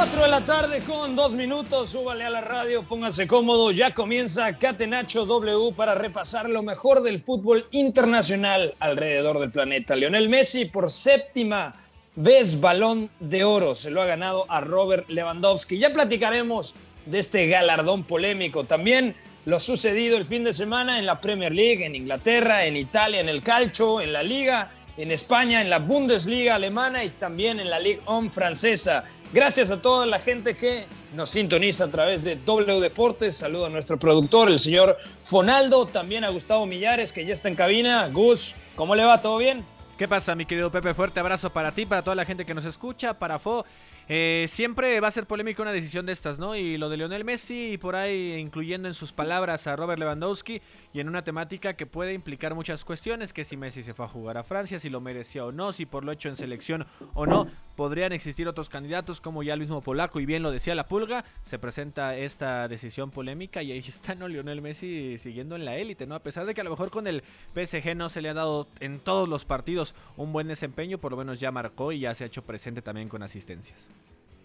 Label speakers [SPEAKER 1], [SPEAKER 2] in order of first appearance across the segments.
[SPEAKER 1] Cuatro de la tarde con dos minutos, súbale a la radio, póngase cómodo, ya comienza Catenacho W para repasar lo mejor del fútbol internacional alrededor del planeta. Lionel Messi por séptima vez balón de oro, se lo ha ganado a Robert Lewandowski. Ya platicaremos de este galardón polémico. También lo sucedido el fin de semana en la Premier League, en Inglaterra, en Italia, en el calcio, en la Liga en España, en la Bundesliga alemana y también en la Ligue 1 francesa. Gracias a toda la gente que nos sintoniza a través de W Deportes. Saludo a nuestro productor, el señor Fonaldo, también a Gustavo Millares, que ya está en cabina. Gus, ¿cómo le va? ¿Todo bien?
[SPEAKER 2] ¿Qué pasa, mi querido Pepe? Fuerte abrazo para ti, para toda la gente que nos escucha, para Fo. Eh, siempre va a ser polémica una decisión de estas, ¿no? Y lo de Lionel Messi, y por ahí incluyendo en sus palabras a Robert Lewandowski, y en una temática que puede implicar muchas cuestiones, que si Messi se fue a jugar a Francia, si lo merecía o no, si por lo hecho en selección o no, podrían existir otros candidatos como ya el mismo Polaco, y bien lo decía la Pulga, se presenta esta decisión polémica y ahí está, ¿no? Lionel Messi siguiendo en la élite, ¿no? A pesar de que a lo mejor con el PSG no se le ha dado en todos los partidos un buen desempeño, por lo menos ya marcó y ya se ha hecho presente también con asistencias.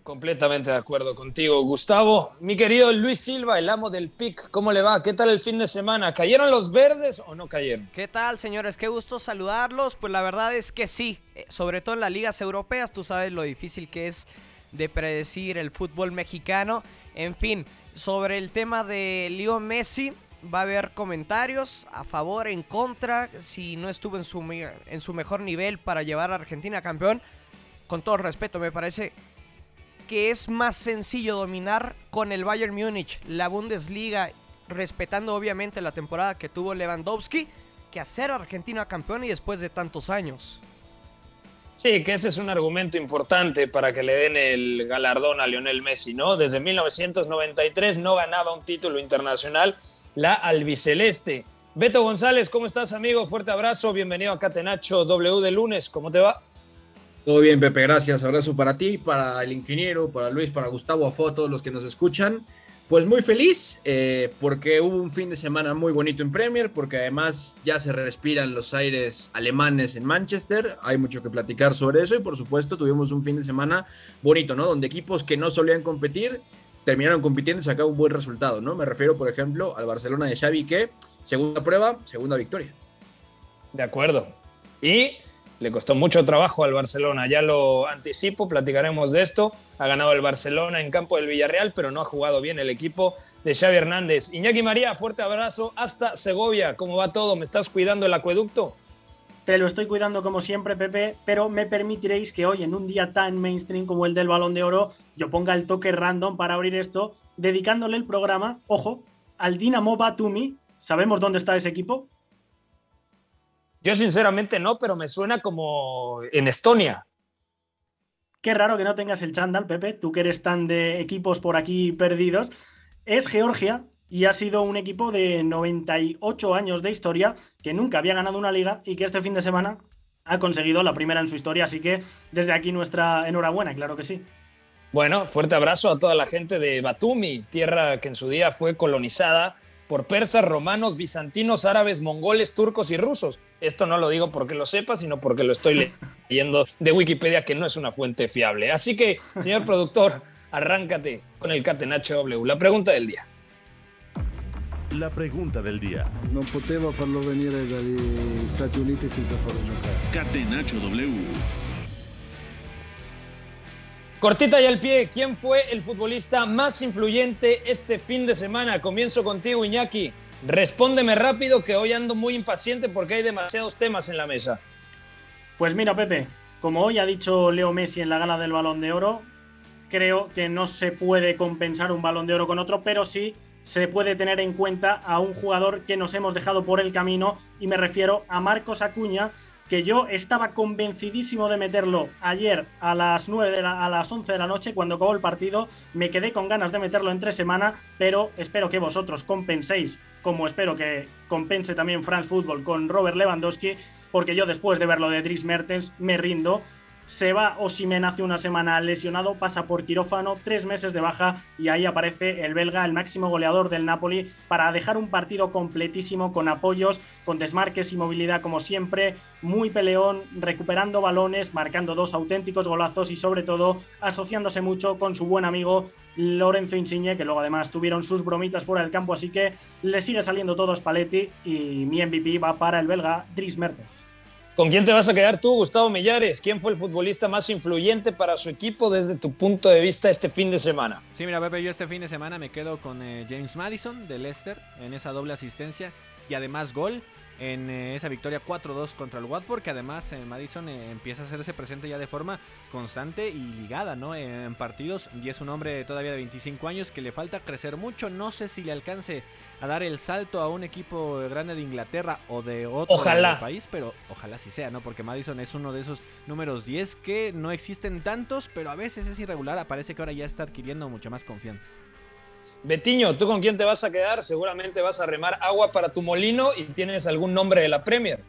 [SPEAKER 1] Completamente de acuerdo contigo, Gustavo. Mi querido Luis Silva, el amo del PIC, ¿cómo le va? ¿Qué tal el fin de semana? ¿Cayeron los verdes o no cayeron?
[SPEAKER 3] ¿Qué tal, señores? Qué gusto saludarlos. Pues la verdad es que sí, eh, sobre todo en las ligas europeas, tú sabes lo difícil que es de predecir el fútbol mexicano. En fin, sobre el tema de Leo Messi, va a haber comentarios a favor, en contra, si no estuvo en su, en su mejor nivel para llevar a Argentina campeón. Con todo respeto, me parece que es más sencillo dominar con el Bayern Múnich la Bundesliga, respetando obviamente la temporada que tuvo Lewandowski, que hacer a Argentina campeón y después de tantos años.
[SPEAKER 1] Sí, que ese es un argumento importante para que le den el galardón a Lionel Messi, ¿no? Desde 1993 no ganaba un título internacional la albiceleste. Beto González, ¿cómo estás, amigo? Fuerte abrazo, bienvenido a Catenacho W de lunes, ¿cómo te va?
[SPEAKER 4] Todo bien, Pepe, gracias. Abrazo para ti, para el ingeniero, para Luis, para Gustavo, a Fo, a todos los que nos escuchan. Pues muy feliz eh, porque hubo un fin de semana muy bonito en Premier, porque además ya se respiran los aires alemanes en Manchester. Hay mucho que platicar sobre eso y por supuesto tuvimos un fin de semana bonito, ¿no? Donde equipos que no solían competir terminaron compitiendo y sacaron un buen resultado, ¿no? Me refiero, por ejemplo, al Barcelona de Xavi que segunda prueba, segunda victoria.
[SPEAKER 1] De acuerdo. Y le costó mucho trabajo al Barcelona, ya lo anticipo, platicaremos de esto. Ha ganado el Barcelona en campo del Villarreal, pero no ha jugado bien el equipo de Xavi Hernández. Iñaki María, fuerte abrazo hasta Segovia. ¿Cómo va todo? ¿Me estás cuidando el acueducto?
[SPEAKER 5] Te lo estoy cuidando como siempre, Pepe, pero me permitiréis que hoy, en un día tan mainstream como el del Balón de Oro, yo ponga el toque random para abrir esto, dedicándole el programa, ojo, al Dinamo Batumi. ¿Sabemos dónde está ese equipo?
[SPEAKER 1] Yo sinceramente no, pero me suena como en Estonia.
[SPEAKER 5] Qué raro que no tengas el chándal, Pepe, tú que eres tan de equipos por aquí perdidos. Es Georgia y ha sido un equipo de 98 años de historia que nunca había ganado una liga y que este fin de semana ha conseguido la primera en su historia. Así que desde aquí nuestra enhorabuena, claro que sí.
[SPEAKER 1] Bueno, fuerte abrazo a toda la gente de Batumi, tierra que en su día fue colonizada por persas, romanos, bizantinos, árabes, mongoles, turcos y rusos. Esto no lo digo porque lo sepa, sino porque lo estoy leyendo de Wikipedia, que no es una fuente fiable. Así que, señor productor, arráncate con el Catenacho W. La pregunta del día.
[SPEAKER 6] la pregunta del día.
[SPEAKER 7] Non poteva farlo venire dagli Stati Uniti senza farlo giocare.
[SPEAKER 6] Catenacho W.
[SPEAKER 1] Cortita y al pie, ¿quién fue el futbolista más influyente este fin de semana? Comienzo contigo, Iñaki. Respóndeme rápido que hoy ando muy impaciente porque hay demasiados temas en la mesa.
[SPEAKER 5] Pues mira, Pepe, como hoy ha dicho Leo Messi en la gala del Balón de Oro, creo que no se puede compensar un Balón de Oro con otro, pero sí se puede tener en cuenta a un jugador que nos hemos dejado por el camino y me refiero a Marcos Acuña, que yo estaba convencidísimo de meterlo ayer a las 9 de la, a las 11 de la noche cuando acabó el partido, me quedé con ganas de meterlo entre semana, pero espero que vosotros compenséis, como espero que compense también France Football con Robert Lewandowski, porque yo después de ver lo de Dries Mertens me rindo se va Osimen hace una semana lesionado, pasa por quirófano, tres meses de baja y ahí aparece el belga, el máximo goleador del Napoli, para dejar un partido completísimo con apoyos, con desmarques y movilidad como siempre, muy peleón, recuperando balones, marcando dos auténticos golazos y sobre todo asociándose mucho con su buen amigo Lorenzo Insigne, que luego además tuvieron sus bromitas fuera del campo, así que le sigue saliendo todo a Spalletti y mi MVP va para el belga Dries Mertens.
[SPEAKER 1] ¿Con quién te vas a quedar tú, Gustavo Millares? ¿Quién fue el futbolista más influyente para su equipo desde tu punto de vista este fin de semana?
[SPEAKER 2] Sí, mira, Pepe, yo este fin de semana me quedo con eh, James Madison de Leicester en esa doble asistencia y además gol en eh, esa victoria 4-2 contra el Watford, que además eh, Madison eh, empieza a hacerse presente ya de forma constante y ligada ¿no? en partidos. Y es un hombre todavía de 25 años que le falta crecer mucho. No sé si le alcance a dar el salto a un equipo grande de Inglaterra o de otro
[SPEAKER 1] Ojalá.
[SPEAKER 2] país, pero ojalá sí sea, ¿no? Porque Madison es uno de esos números 10 que no existen tantos, pero a veces es irregular. Parece que ahora ya está adquiriendo mucha más confianza.
[SPEAKER 1] Betiño, ¿tú con quién te vas a quedar? Seguramente vas a remar agua para tu molino y tienes algún nombre de la Premier.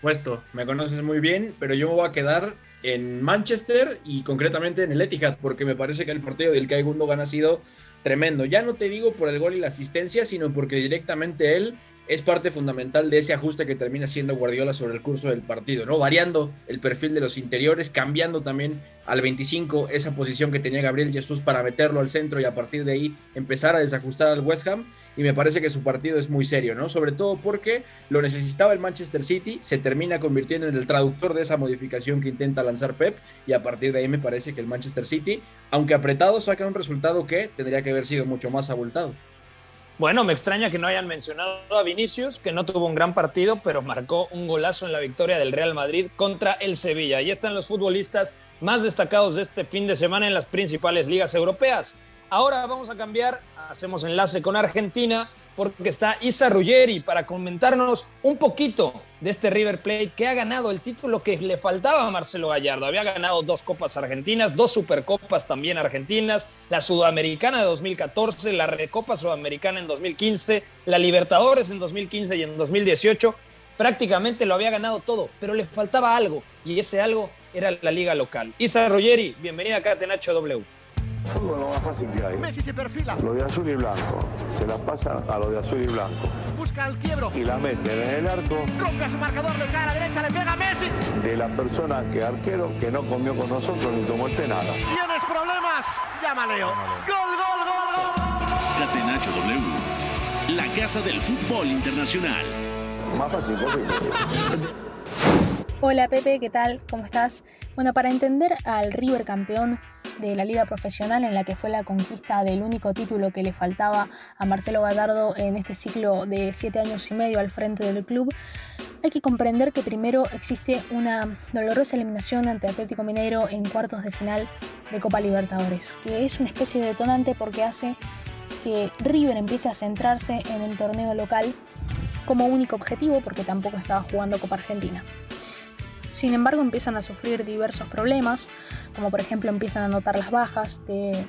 [SPEAKER 4] Puesto, me conoces muy bien, pero yo me voy a quedar en Manchester y concretamente en el Etihad, porque me parece que el partido del Kai Gundogan ha sido tremendo. Ya no te digo por el gol y la asistencia, sino porque directamente él es parte fundamental de ese ajuste que termina siendo Guardiola sobre el curso del partido, ¿no? Variando el perfil de los interiores, cambiando también al 25 esa posición que tenía Gabriel Jesús para meterlo al centro y a partir de ahí empezar a desajustar al West Ham. Y me parece que su partido es muy serio, ¿no? Sobre todo porque lo necesitaba el Manchester City, se termina convirtiendo en el traductor de esa modificación que intenta lanzar Pep y a partir de ahí me parece que el Manchester City, aunque apretado, saca un resultado que tendría que haber sido mucho más abultado.
[SPEAKER 1] Bueno, me extraña que no hayan mencionado a Vinicius, que no tuvo un gran partido, pero marcó un golazo en la victoria del Real Madrid contra el Sevilla. Ahí están los futbolistas más destacados de este fin de semana en las principales ligas europeas. Ahora vamos a cambiar, hacemos enlace con Argentina, porque está Isa Ruggeri para comentarnos un poquito de este River Plate que ha ganado el título que le faltaba a Marcelo Gallardo. Había ganado dos Copas Argentinas, dos Supercopas también argentinas, la Sudamericana de 2014, la Recopa Sudamericana en 2015, la Libertadores en 2015 y en 2018. Prácticamente lo había ganado todo, pero le faltaba algo y ese algo era la liga local. Isa Ruggeri, bienvenida acá a Tenacho W.
[SPEAKER 8] Fútbol lo más fácil que hay.
[SPEAKER 9] Messi se perfila.
[SPEAKER 8] Lo de azul y blanco. Se la pasa a lo de azul y blanco.
[SPEAKER 9] Busca el quiebro.
[SPEAKER 8] Y la meten en el arco
[SPEAKER 9] Rompe a su marcador de cara derecha. Le pega a Messi.
[SPEAKER 8] de la persona que arquero que no comió con nosotros ni tomó este nada.
[SPEAKER 9] Tienes problemas. Llama Leo. Gol, gol, gol, gol.
[SPEAKER 6] Catenacho W. La casa del fútbol internacional.
[SPEAKER 8] Más fácil posible.
[SPEAKER 10] Hola Pepe, ¿qué tal? ¿Cómo estás? Bueno, para entender al River campeón de la liga profesional en la que fue la conquista del único título que le faltaba a Marcelo Gallardo en este ciclo de siete años y medio al frente del club, hay que comprender que primero existe una dolorosa eliminación ante Atlético Mineiro en cuartos de final de Copa Libertadores, que es una especie de detonante porque hace que River empiece a centrarse en el torneo local como único objetivo porque tampoco estaba jugando Copa Argentina. Sin embargo, empiezan a sufrir diversos problemas, como por ejemplo empiezan a notar las bajas de-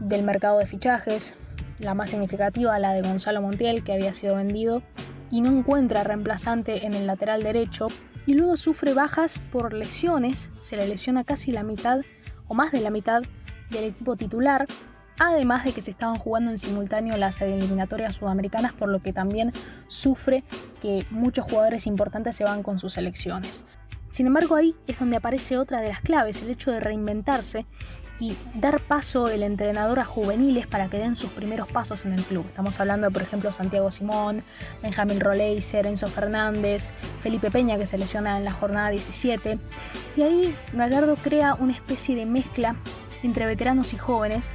[SPEAKER 10] del mercado de fichajes, la más significativa, la de Gonzalo Montiel, que había sido vendido, y no encuentra reemplazante en el lateral derecho, y luego sufre bajas por lesiones, se le lesiona casi la mitad o más de la mitad del equipo titular, además de que se estaban jugando en simultáneo las eliminatorias sudamericanas, por lo que también sufre que muchos jugadores importantes se van con sus selecciones. Sin embargo, ahí es donde aparece otra de las claves, el hecho de reinventarse y dar paso el entrenador a juveniles para que den sus primeros pasos en el club. Estamos hablando por ejemplo, Santiago Simón, Benjamín Roleiser, Enzo Fernández, Felipe Peña que se lesiona en la jornada 17. Y ahí Gallardo crea una especie de mezcla entre veteranos y jóvenes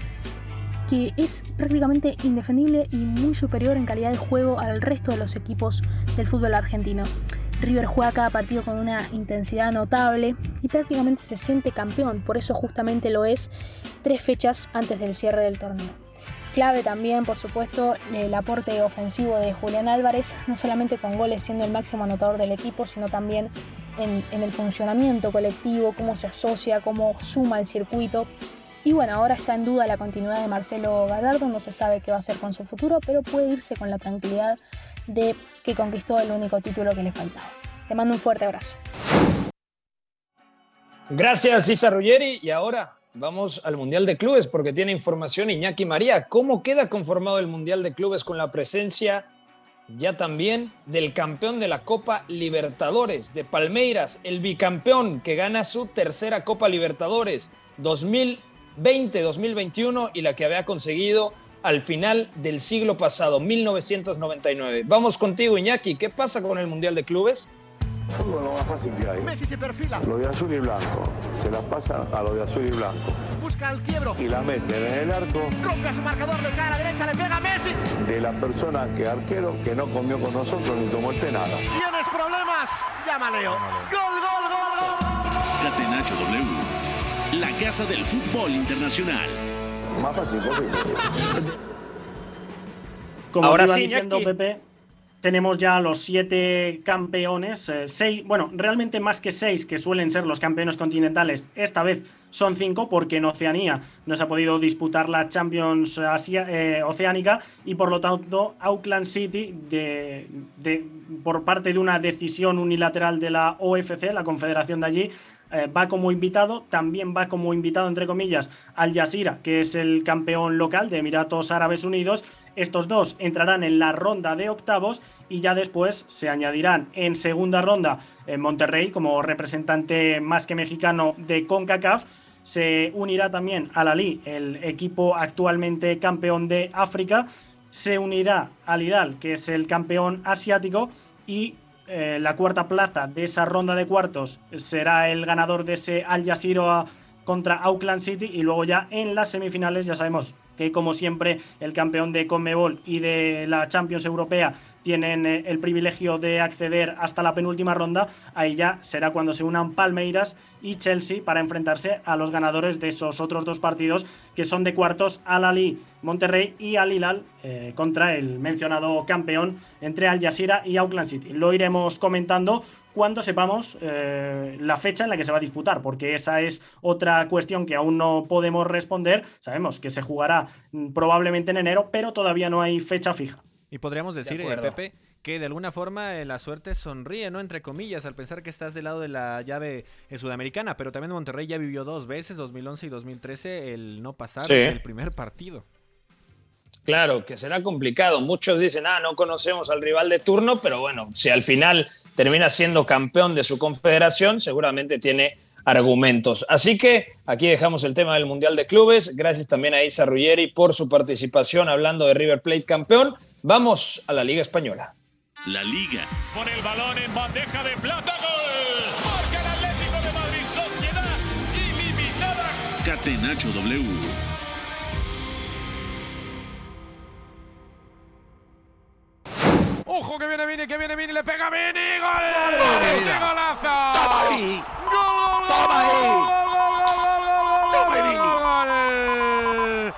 [SPEAKER 10] que es prácticamente indefendible y muy superior en calidad de juego al resto de los equipos del fútbol argentino. River juega cada partido con una intensidad notable y prácticamente se siente campeón, por eso justamente lo es tres fechas antes del cierre del torneo. Clave también, por supuesto, el aporte ofensivo de Julián Álvarez, no solamente con goles siendo el máximo anotador del equipo, sino también en, en el funcionamiento colectivo, cómo se asocia, cómo suma el circuito. Y bueno, ahora está en duda la continuidad de Marcelo Gallardo, no se sabe qué va a hacer con su futuro, pero puede irse con la tranquilidad de que conquistó el único título que le faltaba. Te mando un fuerte abrazo.
[SPEAKER 1] Gracias, Isa Ruggeri. Y ahora vamos al Mundial de Clubes porque tiene información Iñaki María. ¿Cómo queda conformado el Mundial de Clubes con la presencia ya también del campeón de la Copa Libertadores, de Palmeiras, el bicampeón que gana su tercera Copa Libertadores 2020-2021 y la que había conseguido al final del siglo pasado, 1999. Vamos contigo, Iñaki. ¿Qué pasa con el Mundial de Clubes?
[SPEAKER 8] Fútbol lo más fácil que hay.
[SPEAKER 9] Messi se perfila.
[SPEAKER 8] Lo de azul y blanco. Se la pasa a lo de azul y blanco.
[SPEAKER 9] Busca el quiebro.
[SPEAKER 8] Y la meten en el arco
[SPEAKER 9] Rompe a su marcador de cara derecha. Le pega a Messi.
[SPEAKER 8] de la persona que arquero que no comió con nosotros ni tomó el té nada.
[SPEAKER 9] Tienes problemas. Llama Leo. Gol, gol, gol, gol.
[SPEAKER 6] Catenacho W. La casa del fútbol internacional.
[SPEAKER 8] Más fácil posible.
[SPEAKER 5] Como
[SPEAKER 1] Ahora
[SPEAKER 5] iba
[SPEAKER 1] sí,
[SPEAKER 5] diciendo. Pepe, tenemos ya los siete campeones, eh, seis, bueno, realmente más que seis que suelen ser los campeones continentales, esta vez son cinco porque en Oceanía no se ha podido disputar la Champions Asia- eh, Oceánica y por lo tanto Auckland City, de, de- por parte de una decisión unilateral de la OFC, la confederación de allí, eh, va como invitado, también va como invitado, entre comillas, Al Jazeera, que es el campeón local de Emiratos Árabes Unidos. Estos dos entrarán en la ronda de octavos y ya después se añadirán en segunda ronda en Monterrey como representante más que mexicano de CONCACAF. Se unirá también al Ali, el equipo actualmente campeón de África. Se unirá al Hilal, que es el campeón asiático. Y eh, la cuarta plaza de esa ronda de cuartos será el ganador de ese Al Jazeera contra Auckland City y luego ya en las semifinales ya sabemos que como siempre el campeón de Conmebol y de la Champions Europea tienen eh, el privilegio de acceder hasta la penúltima ronda, ahí ya será cuando se unan Palmeiras y Chelsea para enfrentarse a los ganadores de esos otros dos partidos que son de cuartos Al Ali Monterrey y Al Hilal eh, contra el mencionado campeón entre Al Jazeera y Auckland City. Lo iremos comentando cuando sepamos eh, la fecha en la que se va a disputar, porque esa es otra cuestión que aún no podemos responder. Sabemos que se jugará mm, probablemente en enero, pero todavía no hay fecha fija.
[SPEAKER 2] Y podríamos decir, eh,
[SPEAKER 1] acuerdo.
[SPEAKER 2] Pepe, que de alguna forma eh, la suerte sonríe, ¿no? Entre comillas, al pensar que estás del lado de la llave eh, sudamericana, pero también Monterrey ya vivió dos veces, 2011 y 2013, el no pasar
[SPEAKER 1] Sí.
[SPEAKER 2] el primer partido.
[SPEAKER 1] Claro, que será complicado. Muchos dicen, ah, no conocemos al rival de turno, pero bueno, si al final termina siendo campeón de su confederación, seguramente tiene argumentos. Así que aquí dejamos el tema del Mundial de Clubes. Gracias también a Isa Ruggeri por su participación hablando de River Plate campeón. Vamos a la Liga Española.
[SPEAKER 6] La Liga.
[SPEAKER 11] Con el balón en bandeja de plata. ¡Gol! Marca el Atlético de Madrid. Sociedad ilimitada.
[SPEAKER 6] Catenacho W.
[SPEAKER 11] Ojo que viene Vini, que viene Vini, le pega Vini. ¡Gol! ¡Qué golazo! ¡Toma ahí! ¡Gol! ¡Toma ahí! ¡Toma ahí!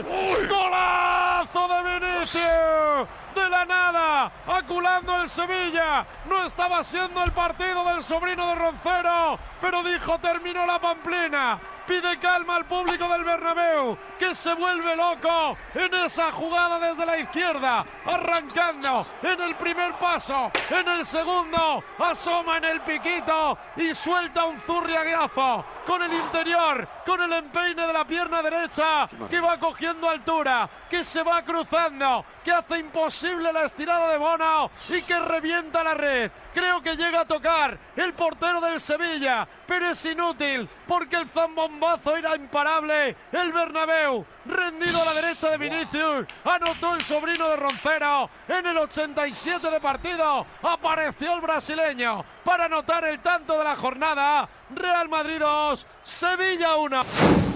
[SPEAKER 11] ¡Gol! ¡Golazo de Vinicius! De la nada, aculando el Sevilla. No estaba siendo el partido del sobrino de Roncero, pero dijo terminó la pamplina. Pide calma al público del Bernabéu, que se vuelve loco en esa jugada desde la izquierda, arrancando en el primer paso, en el segundo, asoma en el piquito y suelta un zurriagazo con el interior, con el empeine de la pierna derecha, que va cogiendo altura, que se va cruzando, que hace imposible la estirada de Bono y que revienta la red. Creo que llega a tocar el portero del Sevilla, pero es inútil porque el zambombazo era imparable. El Bernabéu, rendido a la derecha de Vinicius, anotó el sobrino de Roncero en el 87 de partido. Apareció el brasileño para anotar el tanto de la jornada. Real Madrid 2, Sevilla 1.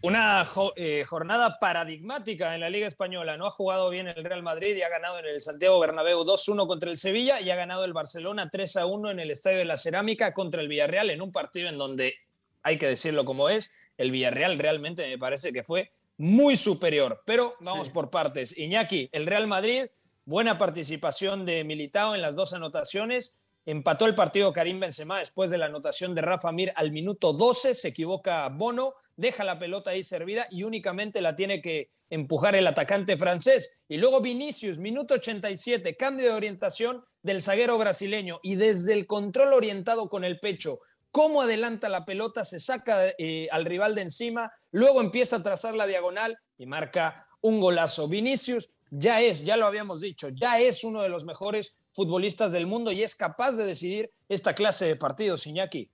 [SPEAKER 1] Una eh, jornada paradigmática en la Liga Española. No ha jugado bien el Real Madrid y ha ganado en el Santiago Bernabéu 2-1 contra el Sevilla y ha ganado el Barcelona 3-1 en el Estadio de la Cerámica contra el Villarreal en un partido en donde, hay que decirlo como es, el Villarreal realmente me parece que fue muy superior. Pero vamos por partes. Iñaki, el Real Madrid, buena participación de Militao en las dos anotaciones Empató el partido Karim Benzema después de la anotación de Rafa Mir al minuto 12. Se equivoca Bono, deja la pelota ahí servida y únicamente la tiene que empujar el atacante francés. Y luego Vinicius, minuto 87, cambio de orientación del zaguero brasileño y desde el control orientado con el pecho, cómo adelanta la pelota, se saca eh, al rival de encima, luego empieza a trazar la diagonal y marca un golazo. Vinicius ya es, ya lo habíamos dicho, ya es uno de los mejores futbolistas del mundo y es capaz de decidir esta clase de partidos, Iñaki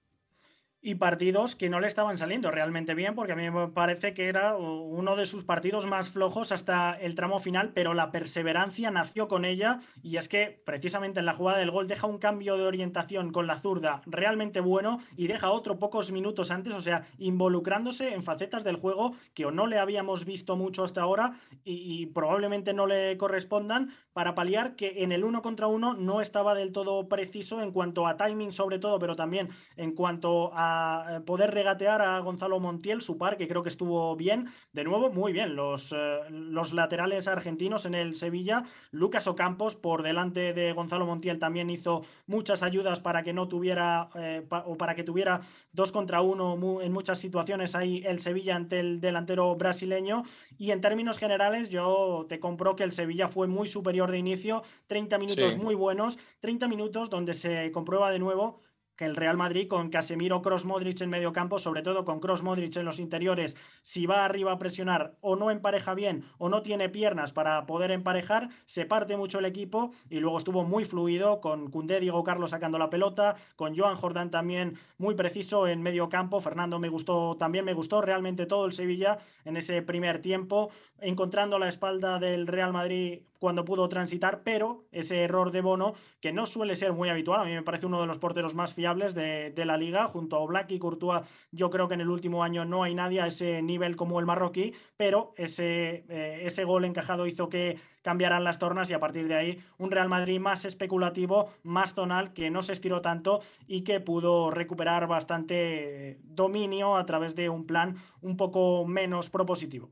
[SPEAKER 5] y partidos que no le estaban saliendo realmente bien, porque a mí me parece que era uno de sus partidos más flojos hasta el tramo final, pero la perseverancia nació con ella y es que precisamente en la jugada del gol deja un cambio de orientación con la zurda realmente bueno y deja otro pocos minutos antes, o sea, involucrándose en facetas del juego que o no le habíamos visto mucho hasta ahora y, y probablemente no le correspondan para paliar que en el uno contra uno no estaba del todo preciso en cuanto a timing sobre todo, pero también en cuanto a eh, poder regatear a Gonzalo Montiel, su par, que creo que estuvo bien. De nuevo, muy bien. Los, eh, los laterales argentinos en el Sevilla. Lucas Ocampos por delante de Gonzalo Montiel también hizo muchas ayudas para que no tuviera eh, o para que tuviera dos contra uno en muchas situaciones ahí el Sevilla ante el delantero brasileño. Y en términos generales, yo te compro que el Sevilla fue muy superior de inicio. 30 minutos muy buenos, 30 minutos donde se comprueba de nuevo que el Real Madrid con Casemiro, Cross Modric en medio campo, sobre todo con Cross Modric en los interiores, si va arriba a presionar o no empareja bien o no tiene piernas para poder emparejar, se parte mucho el equipo y luego estuvo muy fluido con Cundé, Diego Carlos sacando la pelota, con Joan Jordán también muy preciso en medio campo, Fernando me gustó, también me gustó realmente todo el Sevilla en ese primer tiempo, encontrando la espalda del Real Madrid cuando pudo transitar, pero ese error de Bono, que no suele ser muy habitual, a mí me parece uno de los porteros más fiables de, la liga, junto a Black y Courtois, yo creo que en el último año no hay nadie a ese nivel como el marroquí, pero ese, eh, ese gol encajado hizo que cambiaran las tornas y a partir de ahí un Real Madrid más especulativo, más tonal, que no se estiró tanto y que pudo recuperar bastante dominio a través de un plan un poco menos propositivo.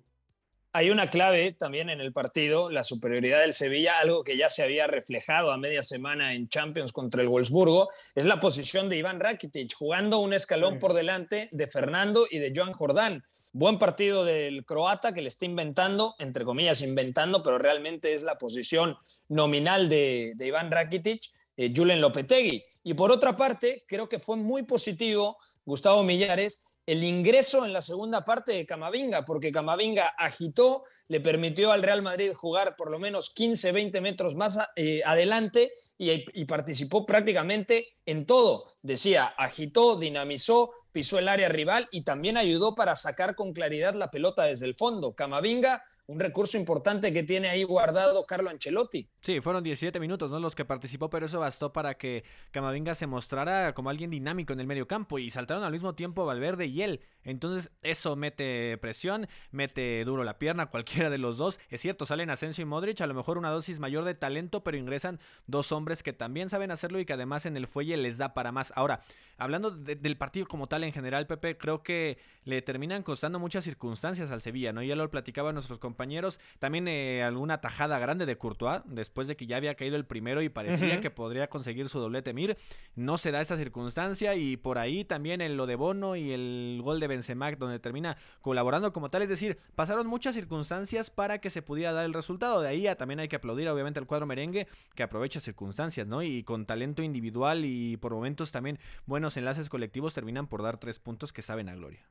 [SPEAKER 1] Hay una clave también en el partido, la superioridad del Sevilla, algo que ya se había reflejado a media semana en Champions contra el Wolfsburgo, es la posición de Iván Rakitic, jugando un escalón por delante de Fernando y de Joan Jordán. Buen partido del croata que le está inventando, entre comillas inventando, pero realmente es la posición nominal de, Iván Rakitic, eh, Julen Lopetegui. Y por otra parte, creo que fue muy positivo Gustavo Millares el ingreso en la segunda parte de Camavinga, porque Camavinga agitó, le permitió al Real Madrid jugar por lo menos 15, 20 metros más eh, adelante y, y, participó prácticamente en todo. Decía, agitó, dinamizó, pisó el área rival y también ayudó para sacar con claridad la pelota desde el fondo. Camavinga un recurso importante que tiene ahí guardado Carlo Ancelotti.
[SPEAKER 2] Sí, fueron 17 minutos, ¿no? Los que participó, pero eso bastó para que Camavinga se mostrara como alguien dinámico en el medio campo y saltaron al mismo tiempo Valverde y él. Entonces, eso mete presión, mete duro la pierna, cualquiera de los dos. Es cierto, salen Asensio y Modric, a lo mejor una dosis mayor de talento, pero ingresan dos hombres que también saben hacerlo y que además en el fuelle les da para más. Ahora, hablando del partido como tal en general, Pepe, creo que le terminan costando muchas circunstancias al Sevilla, ¿no? Ya lo platicaban nuestros compañeros compañeros. También eh, alguna tajada grande de Courtois, después de que ya había caído el primero y parecía que podría conseguir su doblete Mir. No se da esta circunstancia y por ahí también en lo de Bono y el gol de Benzema, donde termina colaborando como tal. Es decir, pasaron muchas circunstancias para que se pudiera dar el resultado. De ahí también hay que aplaudir obviamente al cuadro merengue que aprovecha circunstancias, ¿no? Y con talento individual y por momentos también buenos enlaces colectivos terminan por dar tres puntos que saben a gloria.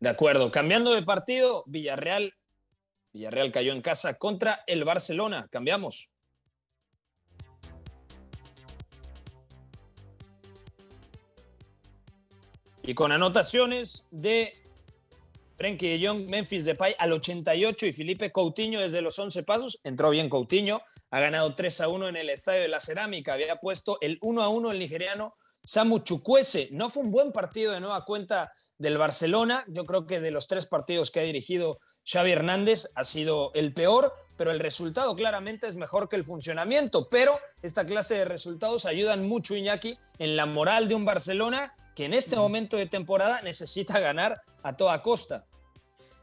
[SPEAKER 1] De acuerdo, cambiando de partido, Villarreal Villarreal cayó en casa contra el Barcelona. Cambiamos. Y con anotaciones de Frenkie de Jong, Memphis Depay al 88 y Felipe Coutinho desde los 11 pasos. Entró bien Coutinho, ha ganado 3 a 1 en el Estadio de la Cerámica. Había puesto el 1 a 1 el nigeriano Samu Chukwese. No fue un buen partido de nueva cuenta del Barcelona. Yo creo que de los tres partidos que ha dirigido Xavi Hernández ha sido el peor, pero el resultado claramente es mejor que el funcionamiento. Pero esta clase de resultados ayudan mucho, Iñaki, en la moral de un Barcelona que en este momento de temporada necesita ganar a toda costa.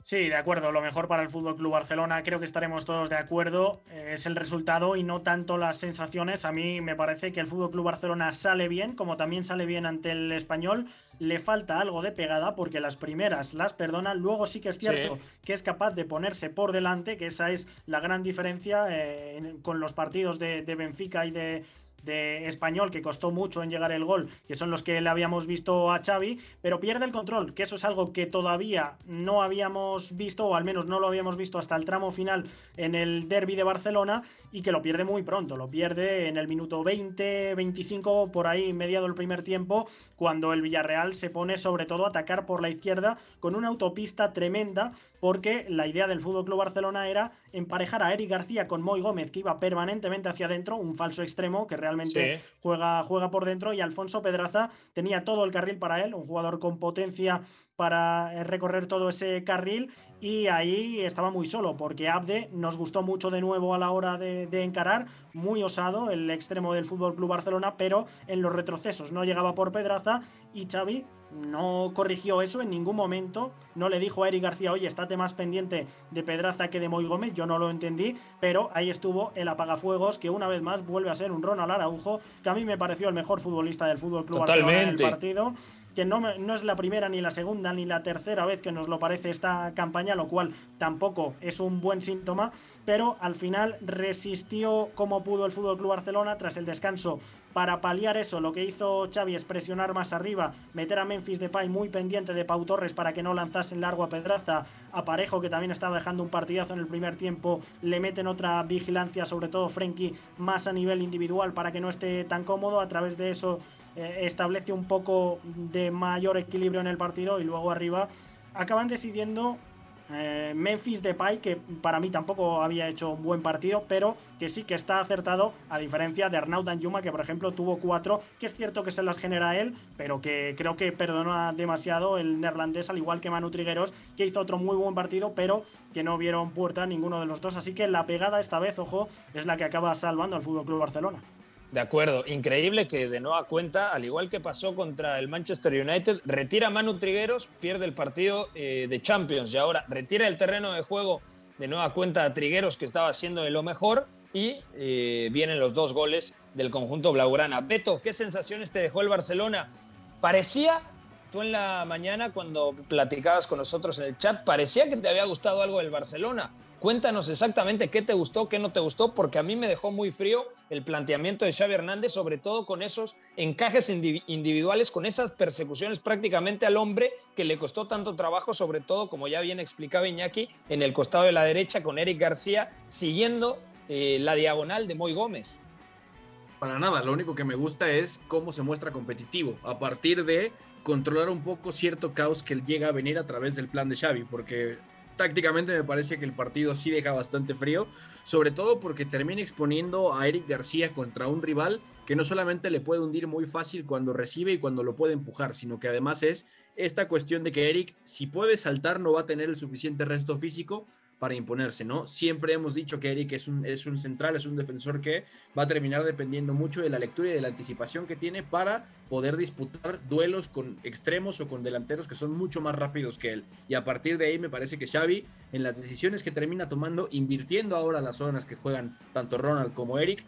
[SPEAKER 5] Sí, de acuerdo. Lo mejor para el Fútbol Club Barcelona, creo que estaremos todos de acuerdo, eh, es el resultado y no tanto las sensaciones. A mí me parece que el Fútbol Club Barcelona sale bien, como también sale bien ante el Español. Le falta algo de pegada porque las primeras las perdona. Luego sí que es cierto que es capaz de ponerse por delante, que esa es la gran diferencia eh, con los partidos de Benfica y de de español que costó mucho en llegar el gol, que son los que le habíamos visto a Xavi, pero pierde el control, que eso es algo que todavía no habíamos visto, o al menos no lo habíamos visto hasta el tramo final en el derby de Barcelona, y que lo pierde muy pronto, lo pierde en el minuto 20, 25, por ahí mediado el primer tiempo, cuando el Villarreal se pone sobre todo a atacar por la izquierda con una autopista tremenda, porque la idea del Fútbol Club Barcelona era emparejar a Eric García con Moy Gómez, que iba permanentemente hacia adentro, un falso extremo que realmente juega, juega por dentro, y Alfonso Pedraza tenía todo el carril para él, un jugador con potencia para eh, recorrer todo ese carril y ahí estaba muy solo porque Abde nos gustó mucho de nuevo a la hora de, encarar, muy osado el extremo del Fútbol Club Barcelona, pero en los retrocesos no llegaba por Pedraza y Xavi no corrigió eso en ningún momento, no le dijo a Eric García, oye, estate más pendiente de Pedraza que de Moy Gómez, yo no lo entendí, pero ahí estuvo el apagafuegos que una vez más vuelve a ser un Ronald Araujo, que a mí me pareció el mejor futbolista del Fútbol Club Barcelona en el partido que no, no, es la primera, ni la segunda, ni la tercera vez que nos lo parece esta campaña, lo cual tampoco es un buen síntoma, pero al final resistió como pudo el Fútbol Club Barcelona tras el descanso. Para paliar eso, lo que hizo Xavi es presionar más arriba, meter a Memphis Depay muy pendiente de Pau Torres para que no lanzase largo a Pedraza, a Parejo que también estaba dejando un partidazo en el primer tiempo, le meten otra vigilancia, sobre todo Frenkie, más a nivel individual para que no esté tan cómodo, a través de eso eh, establece un poco de mayor equilibrio en el partido y luego arriba acaban decidiendo eh, Memphis Depay, que para mí tampoco había hecho un buen partido, pero que sí que está acertado, a diferencia de Arnaud Danjuma, que por ejemplo tuvo cuatro, que es cierto que se las genera él, pero que creo que perdona demasiado el neerlandés, al igual que Manu Trigueros, que hizo otro muy buen partido, pero que no vieron puerta ninguno de los dos. Así que la pegada esta vez, ojo, es la que acaba salvando al Fútbol Club Barcelona.
[SPEAKER 1] De acuerdo, increíble que de nueva cuenta, al igual que pasó contra el Manchester United, retira Manu Trigueros, pierde el partido eh, de Champions y ahora retira el terreno de juego de nueva cuenta a Trigueros que estaba haciendo lo mejor y eh, vienen los dos goles del conjunto blaugrana. Beto, ¿qué sensaciones te dejó el Barcelona? Parecía, tú en la mañana cuando platicabas con nosotros en el chat, parecía que te había gustado algo del Barcelona Cuéntanos exactamente qué te gustó, qué no te gustó, porque a mí me dejó muy frío el planteamiento de Xavi Hernández, sobre todo con esos encajes individuales, con esas persecuciones prácticamente al hombre que le costó tanto trabajo, sobre todo, como ya bien explicaba Iñaki, en el costado de la derecha con Eric García, siguiendo eh, la diagonal de Moy Gómez.
[SPEAKER 4] Para nada, lo único que me gusta es cómo se muestra competitivo, a partir de controlar un poco cierto caos que llega a venir a través del plan de Xavi, porque tácticamente me parece que el partido sí deja bastante frío, sobre todo porque termina exponiendo a Eric García contra un rival que no solamente le puede hundir muy fácil cuando recibe y cuando lo puede empujar, sino que además es esta cuestión de que Eric, si puede saltar, no va a tener el suficiente resto físico para imponerse, ¿no? Siempre hemos dicho que Eric es un, es un central, es un defensor que va a terminar dependiendo mucho de la lectura y de la anticipación que tiene para poder disputar duelos con extremos o con delanteros que son mucho más rápidos que él. Y a partir de ahí me parece que Xavi, en las decisiones que termina tomando, invirtiendo ahora las zonas que juegan tanto Ronald como Eric,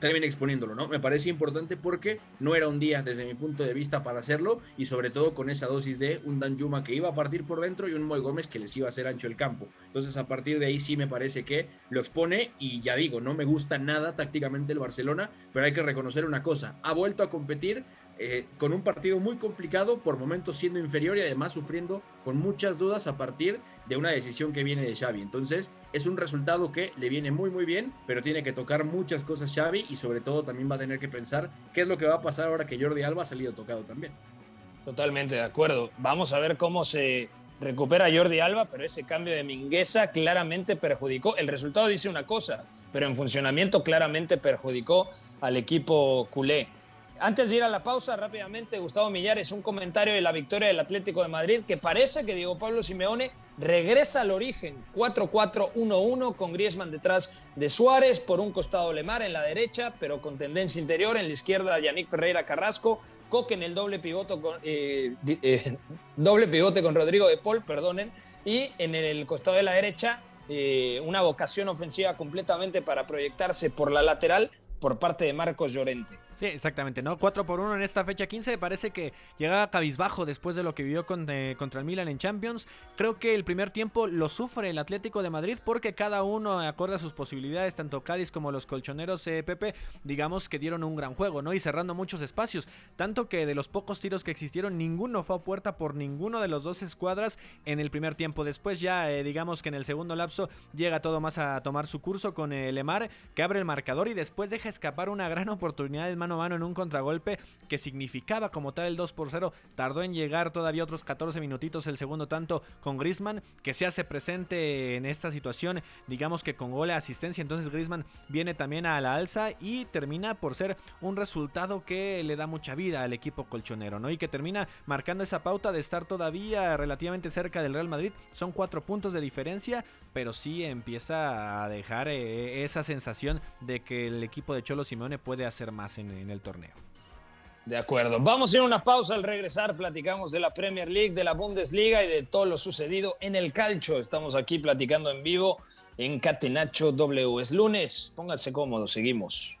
[SPEAKER 4] termina exponiéndolo, ¿no? Me parece importante porque no era un día desde mi punto de vista para hacerlo y sobre todo con esa dosis de un Dan Yuma que iba a partir por dentro y un Moy Gómez que les iba a hacer ancho el campo. Entonces a partir de ahí sí me parece que lo expone y ya digo, no me gusta nada tácticamente el Barcelona, pero hay que reconocer una cosa, ha vuelto a competir eh, con un partido muy complicado, por momentos siendo inferior y además sufriendo con muchas dudas a partir de una decisión que viene de Xavi. Entonces es un resultado que le viene muy muy bien, pero tiene que tocar muchas cosas Xavi y sobre todo también va a tener que pensar qué es lo que va a pasar ahora que Jordi Alba ha salido tocado también.
[SPEAKER 1] Totalmente de acuerdo. Vamos a ver cómo se recupera Jordi Alba, pero ese cambio de Mingueza claramente perjudicó. El resultado dice una cosa, pero en funcionamiento claramente perjudicó al equipo culé. Antes de ir a la pausa, rápidamente, Gustavo Millares, un comentario de la victoria del Atlético de Madrid, que parece que Diego Pablo Simeone regresa al origen, 4-4-1-1 con Griezmann detrás de Suárez, por un costado Lemar en la derecha, pero con tendencia interior, en la izquierda Yannick Ferreira Carrasco, Coque en el doble pivote con, eh, eh, doble pivote con Rodrigo de Paul, perdonen, y en el costado de la derecha eh, una vocación ofensiva completamente para proyectarse por la lateral por parte de Marcos Llorente.
[SPEAKER 2] Sí, exactamente, ¿no? 4 por 1 en esta fecha 15. Parece que llegaba cabizbajo después de lo que vivió eh, contra el Milan en Champions. Creo que el primer tiempo lo sufre el Atlético de Madrid porque cada uno, acorde a sus posibilidades, tanto Cádiz como los colchoneros eh, Pepe, digamos que dieron un gran juego, ¿no? Y cerrando muchos espacios. Tanto que de los pocos tiros que existieron, ninguno fue a puerta por ninguno de los dos escuadras en el primer tiempo. Después ya, eh, digamos que en el segundo lapso llega todo más a tomar su curso con el Lemar, que abre el marcador y después deja escapar una gran oportunidad de mano en un contragolpe que significaba como tal el 2 por 0. Tardó en llegar todavía otros 14 minutitos el segundo tanto con Grisman, que se hace presente en esta situación, digamos que con gol asistencia. Entonces Grisman viene también a la alza y termina por ser un resultado que le da mucha vida al equipo colchonero, ¿no? Y que termina marcando esa pauta de estar todavía relativamente cerca del Real Madrid. Son cuatro puntos de diferencia, pero sí empieza a dejar eh, esa sensación de que el equipo de Cholo Simeone puede hacer más en, en el torneo.
[SPEAKER 1] De acuerdo. Vamos a ir a una pausa al regresar. Platicamos de la Premier League, de la Bundesliga y de todo lo sucedido en el calcho. Estamos aquí platicando en vivo en Catenacho W. Es lunes. Pónganse cómodos. Seguimos.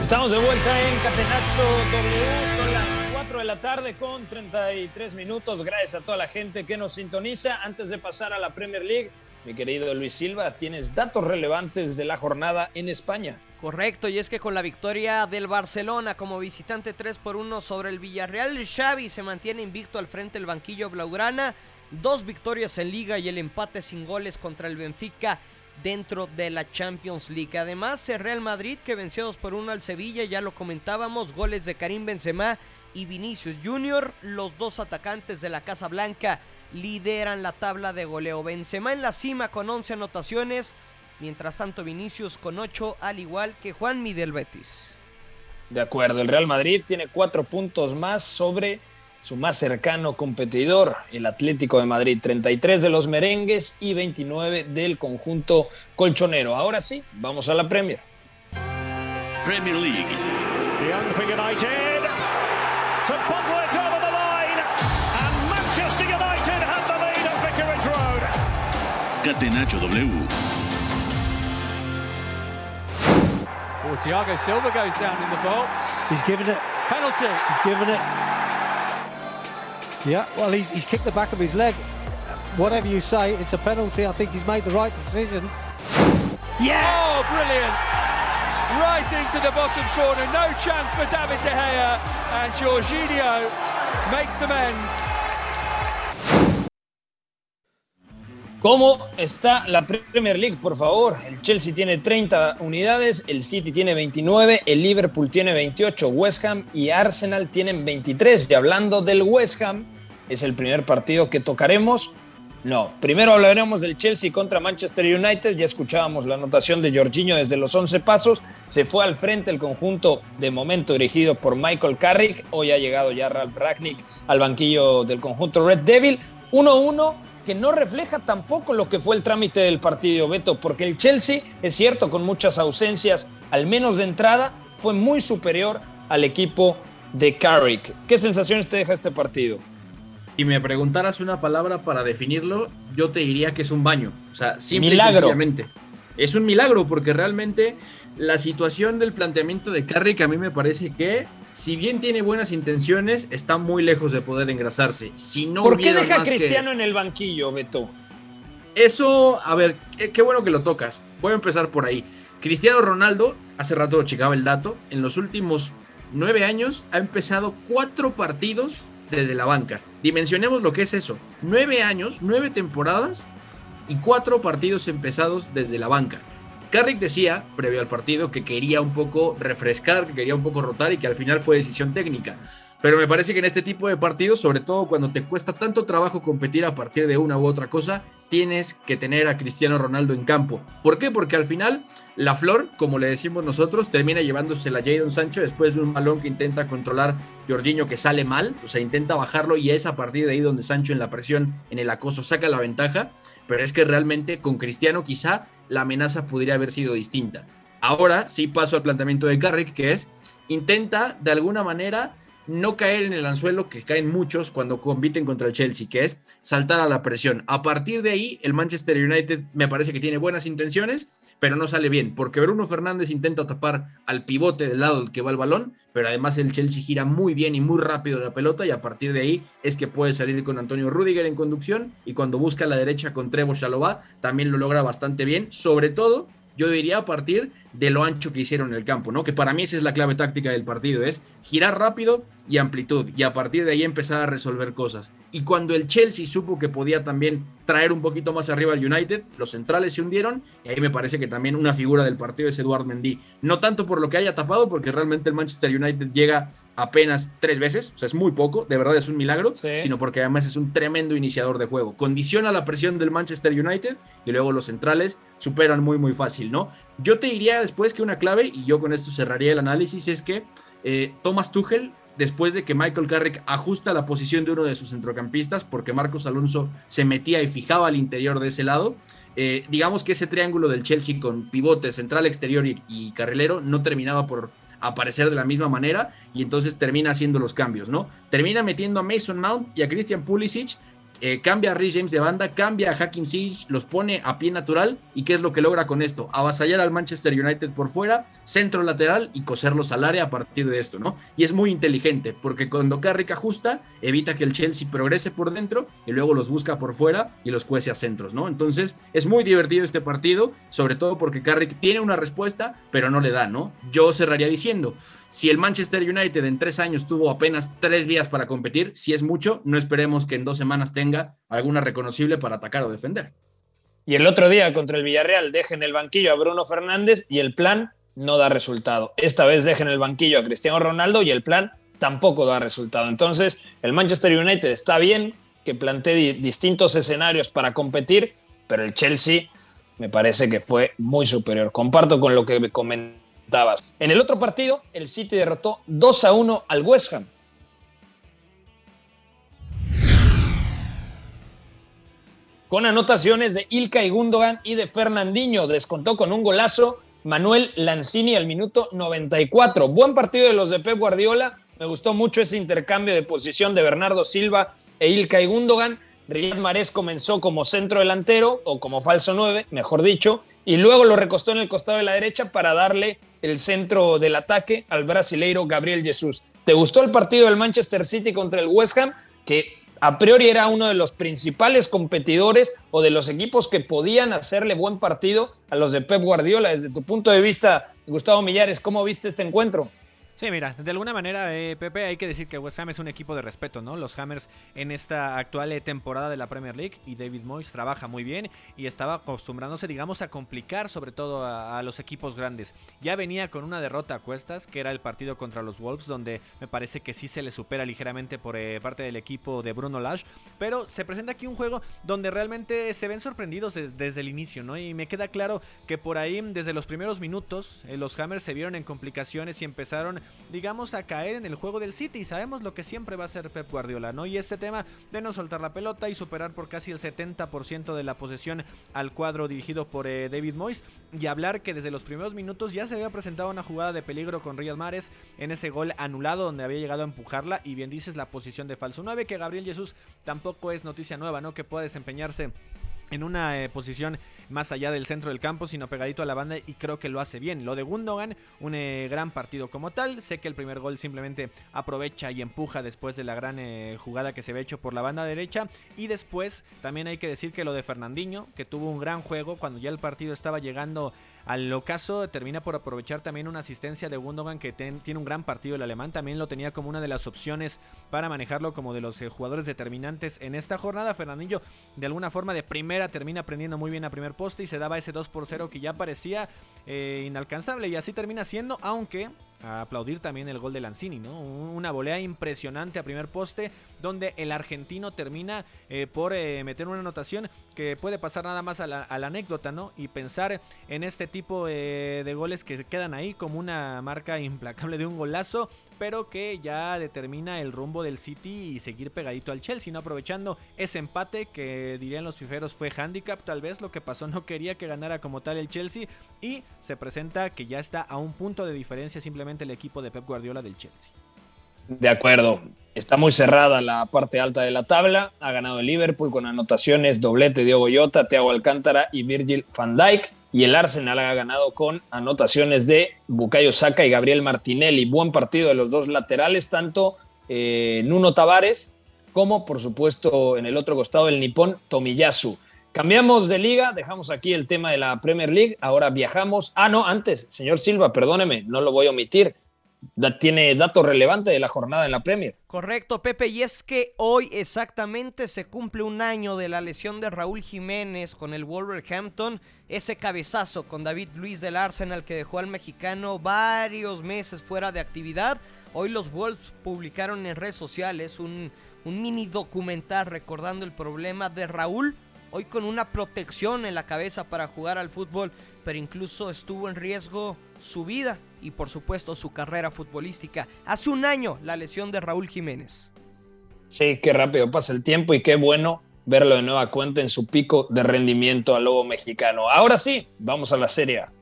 [SPEAKER 1] Estamos de vuelta en Catenacho W. Son las 4 de la tarde con 33 minutos. Gracias a toda la gente que nos sintoniza. Antes de pasar a la Premier League, mi querido Luis Silva, tienes datos relevantes de la jornada en España.
[SPEAKER 3] Correcto, y es que con la victoria del Barcelona como visitante 3 por 1 sobre el Villarreal, Xavi se mantiene invicto al frente del banquillo blaugrana. Dos victorias en liga y el empate sin goles contra el Benfica dentro de la Champions League. Además, el Real Madrid que venció 2 por 1 al Sevilla, ya lo comentábamos, goles de Karim Benzema y Vinicius Junior, los dos atacantes de la Casa Blanca lideran la tabla de goleo. Benzema en la cima con 11 anotaciones, mientras tanto Vinicius con 8, al igual que Juan Miguel Betis.
[SPEAKER 1] De acuerdo, el Real Madrid tiene cuatro puntos más sobre su más cercano competidor, el Atlético de Madrid. 33 de los merengues y 29 del conjunto colchonero. Ahora sí, vamos a la Premier.
[SPEAKER 6] Premier League.
[SPEAKER 9] Young for United. To bubble it over the line. And Manchester United have the lead at Vicarage Road.
[SPEAKER 6] Catenacho W.
[SPEAKER 12] Oh, Thiago Silva goes down in the box.
[SPEAKER 13] He's given it.
[SPEAKER 12] Penalty.
[SPEAKER 13] He's given it. Yeah, well, he, he's kicked the back of his leg. Whatever you say, it's a penalty. I think he's made the right decision.
[SPEAKER 12] Yeah! Oh, brilliant. Right into the bottom corner. No chance for David De Gea. And Jorginho makes amends.
[SPEAKER 1] ¿Cómo está la Premier League, por favor? El Chelsea tiene 30 unidades, el City tiene 29, el Liverpool tiene 28, West Ham y Arsenal tienen 23. Y hablando del West Ham, ¿es el primer partido que tocaremos? No, primero hablaremos del Chelsea contra Manchester United. Ya escuchábamos la anotación de Jorginho desde los 11 pasos. Se fue al frente el conjunto de momento dirigido por Michael Carrick. Hoy ha llegado ya Ralph Ragnick al banquillo del conjunto Red Devil. 1-1 que no refleja tampoco lo que fue el trámite del partido, Beto, porque el Chelsea, es cierto, con muchas ausencias, al menos de entrada, fue muy superior al equipo de Carrick. ¿Qué sensaciones te deja este partido?
[SPEAKER 4] Si me preguntaras una palabra para definirlo, yo te diría que es un baño. O sea, simple y
[SPEAKER 1] Milagro.
[SPEAKER 4] sencillamente. es un milagro porque realmente la situación del planteamiento de Carrick a mí me parece que si bien tiene buenas intenciones, está muy lejos de poder engrasarse. Si no
[SPEAKER 1] ¿Por qué deja a
[SPEAKER 4] que-
[SPEAKER 1] Cristiano en el banquillo, Beto?
[SPEAKER 4] Eso, a ver, qué, qué bueno que lo tocas. Voy a empezar por ahí. Cristiano Ronaldo, hace rato lo checaba el dato, en los últimos nueve años ha empezado cuatro partidos desde la banca. Dimensionemos lo que es eso. Nueve años, nueve temporadas y cuatro partidos empezados desde la banca. Carrick decía, previo al partido, que quería un poco refrescar, que quería un poco rotar y que al final fue decisión técnica. Pero me parece que en este tipo de partidos, sobre todo cuando te cuesta tanto trabajo competir a partir de una u otra cosa, tienes que tener a Cristiano Ronaldo en campo. ¿Por qué? Porque al final la flor, como le decimos nosotros, termina llevándose la Jadon Sancho después de un balón que intenta controlar Jorginho que sale mal, o sea, intenta bajarlo y es a partir de ahí donde Sancho en la presión, en el acoso, saca la ventaja. Pero es que realmente con Cristiano quizá la amenaza podría haber sido distinta. Ahora sí paso al planteamiento de Carrick, que es intenta de alguna manera no caer en el anzuelo que caen muchos cuando compiten contra el Chelsea, que es saltar a la presión. A partir de ahí, el Manchester United me parece que tiene buenas intenciones, pero no sale bien, porque Bruno Fernández intenta tapar al pivote del lado del que va el balón, pero además el Chelsea gira muy bien y muy rápido la pelota y a partir de ahí es que puede salir con Antonio Rudiger en conducción y cuando busca a la derecha con Trevo Chalobah también lo logra bastante bien, sobre todo yo diría a partir de lo ancho que hicieron en el campo, ¿no? Que para mí esa es la clave táctica del partido, es girar rápido y amplitud, y a partir de ahí empezar a resolver cosas. Y cuando el Chelsea supo que podía también traer un poquito más arriba al United, los centrales se hundieron, y ahí me parece que también una figura del partido es Eduard Mendy. No tanto por lo que haya tapado, porque realmente el Manchester United llega apenas tres veces, o sea, es muy poco, de verdad es un milagro, sino porque además es un tremendo iniciador de juego. Condiciona la presión del Manchester United y luego los centrales superan muy, muy fácil, ¿no? Yo te diría después que una clave, y yo con esto cerraría el análisis, es que eh, Thomas Tuchel, después de que Michael Carrick ajusta la posición de uno de sus centrocampistas, porque Marcos Alonso se metía y fijaba al interior de ese lado, eh, digamos que ese triángulo del Chelsea con pivote central, exterior y, y carrilero no terminaba por aparecer de la misma manera y entonces termina haciendo los cambios, ¿no? Termina metiendo a Mason Mount y a Christian Pulisic eh, cambia a Rhys James de banda, cambia a Hakim Ziyech, los pone a pie natural y ¿qué es lo que logra con esto? Avasallar al Manchester United por fuera, centro lateral y coserlos al área a partir de esto, ¿no? Y es muy inteligente porque cuando Carrick ajusta, evita que el Chelsea progrese por dentro y luego los busca por fuera y los cuece a centros, ¿no? Entonces es muy divertido este partido, sobre todo porque Carrick tiene una respuesta, pero no le da, ¿no? Yo cerraría diciendo, si el Manchester United en tres años tuvo apenas tres vías para competir, si es mucho, no esperemos que en dos semanas tenga alguna reconocible para atacar o defender.
[SPEAKER 1] Y el otro día contra el Villarreal dejen el banquillo a Bruno Fernández y el plan no da resultado. Esta vez dejen el banquillo a Cristiano Ronaldo y el plan tampoco da resultado. Entonces, el Manchester United está bien que plantee di- distintos escenarios para competir, pero el Chelsea me parece que fue muy superior. Comparto con lo que me comentabas. En el otro partido, el City derrotó 2 a 1 al West Ham. Con anotaciones de Ilka y Gundogan y de Fernandinho. Descontó con un golazo Manuel Lanzini al minuto 94. Buen partido de los de Pep Guardiola. Me gustó mucho ese intercambio de posición de Bernardo Silva e Ilka y Gundogan. Riyad Mahrez comenzó como centro delantero o como falso 9, mejor dicho, y luego lo recostó en el costado de la derecha para darle el centro del ataque al brasileiro Gabriel Jesús. ¿Te gustó el partido del Manchester City contra el West Ham? Que a priori era uno de los principales competidores o de los equipos que podían hacerle buen partido a los de Pep Guardiola. Desde tu punto de vista, Gustavo Millares, ¿cómo viste este encuentro?
[SPEAKER 2] Sí, mira, de alguna manera, eh, Pepe, hay que decir que West Ham es un equipo de respeto, ¿no? Los Hammers en esta actual eh, temporada de la Premier League y David Moyes trabaja muy bien y estaba acostumbrándose, digamos, a complicar sobre todo a, los equipos grandes. Ya venía con una derrota a cuestas, que era el partido contra los Wolves, donde me parece que sí se le supera ligeramente por eh, parte del equipo de Bruno Lage, pero se presenta aquí un juego donde realmente se ven sorprendidos de, desde el inicio, ¿no? Y me queda claro que por ahí, desde los primeros minutos, eh, los Hammers se vieron en complicaciones y empezaron digamos, a caer en el juego del City. Y sabemos lo que siempre va a hacer Pep Guardiola, ¿no? Y este tema de no soltar la pelota y superar por casi el 70% de la posesión al cuadro dirigido por eh, David Moyes. Y hablar que desde los primeros minutos ya se había presentado una jugada de peligro con Riyad Mahrez en ese gol anulado donde había llegado a empujarla. Y bien dices la posición de falso 9, que Gabriel Jesús tampoco es noticia nueva, ¿no? Que pueda desempeñarse en una posición más allá del centro del campo, sino pegadito a la banda y creo que lo hace bien. Lo de Gundogan, un eh, gran partido como tal. Sé que el primer gol simplemente aprovecha y empuja después de la gran eh, jugada que se ve hecho por la banda derecha. Y después también hay que decir que lo de Fernandinho, que tuvo un gran juego cuando ya el partido estaba llegando al ocaso termina por aprovechar también una asistencia de Gundogan que tiene un gran partido el alemán. También lo tenía como una de las opciones para manejarlo como de los eh, jugadores determinantes en esta jornada. Fernandillo de alguna forma de primera termina aprendiendo muy bien a primer poste y se daba ese 2 por 0 que ya parecía eh, inalcanzable y así termina siendo, aunque a aplaudir también el gol de Lanzini, ¿no? Una volea impresionante a primer poste, donde el argentino termina eh, por eh, meter una anotación que puede pasar nada más a la, anécdota, ¿no? Y pensar en este tipo eh, de goles que quedan ahí como una marca implacable de un golazo, pero que ya determina el rumbo del City y seguir pegadito al Chelsea, no aprovechando ese empate que dirían los fiferos fue handicap, tal vez lo que pasó no quería que ganara como tal el Chelsea y se presenta que ya está a un punto de diferencia simplemente el equipo de Pep Guardiola del Chelsea.
[SPEAKER 1] De acuerdo, está muy cerrada la parte alta de la tabla, ha ganado el Liverpool con anotaciones, doblete Diego Goyota, Thiago Alcántara y Virgil van Dijk y el Arsenal ha ganado con anotaciones de Bukayo Saka y Gabriel Martinelli. Buen partido de los dos laterales, tanto eh, Nuno Tavares como, por supuesto, en el otro costado el nipón Tomiyasu. Cambiamos de liga, dejamos aquí el tema de la Premier League, ahora viajamos. Ah, no, antes, señor Silva, perdóneme, no lo voy a omitir tiene dato relevante de la jornada en la Premier.
[SPEAKER 3] Correcto, Pepe, y es que hoy exactamente se cumple un año de la lesión de Raúl Jiménez con el Wolverhampton, ese cabezazo con David Luis del Arsenal que dejó al mexicano varios meses fuera de actividad. Hoy los Wolves publicaron en redes sociales un mini documental recordando el problema de Raúl, hoy con una protección en la cabeza para jugar al fútbol, pero incluso estuvo en riesgo su vida y por supuesto su carrera futbolística. Hace un año la lesión de Raúl Jiménez.
[SPEAKER 1] Sí, qué rápido pasa el tiempo y qué bueno verlo de nueva cuenta en su pico de rendimiento al lobo mexicano. Ahora sí, vamos a la Serie A.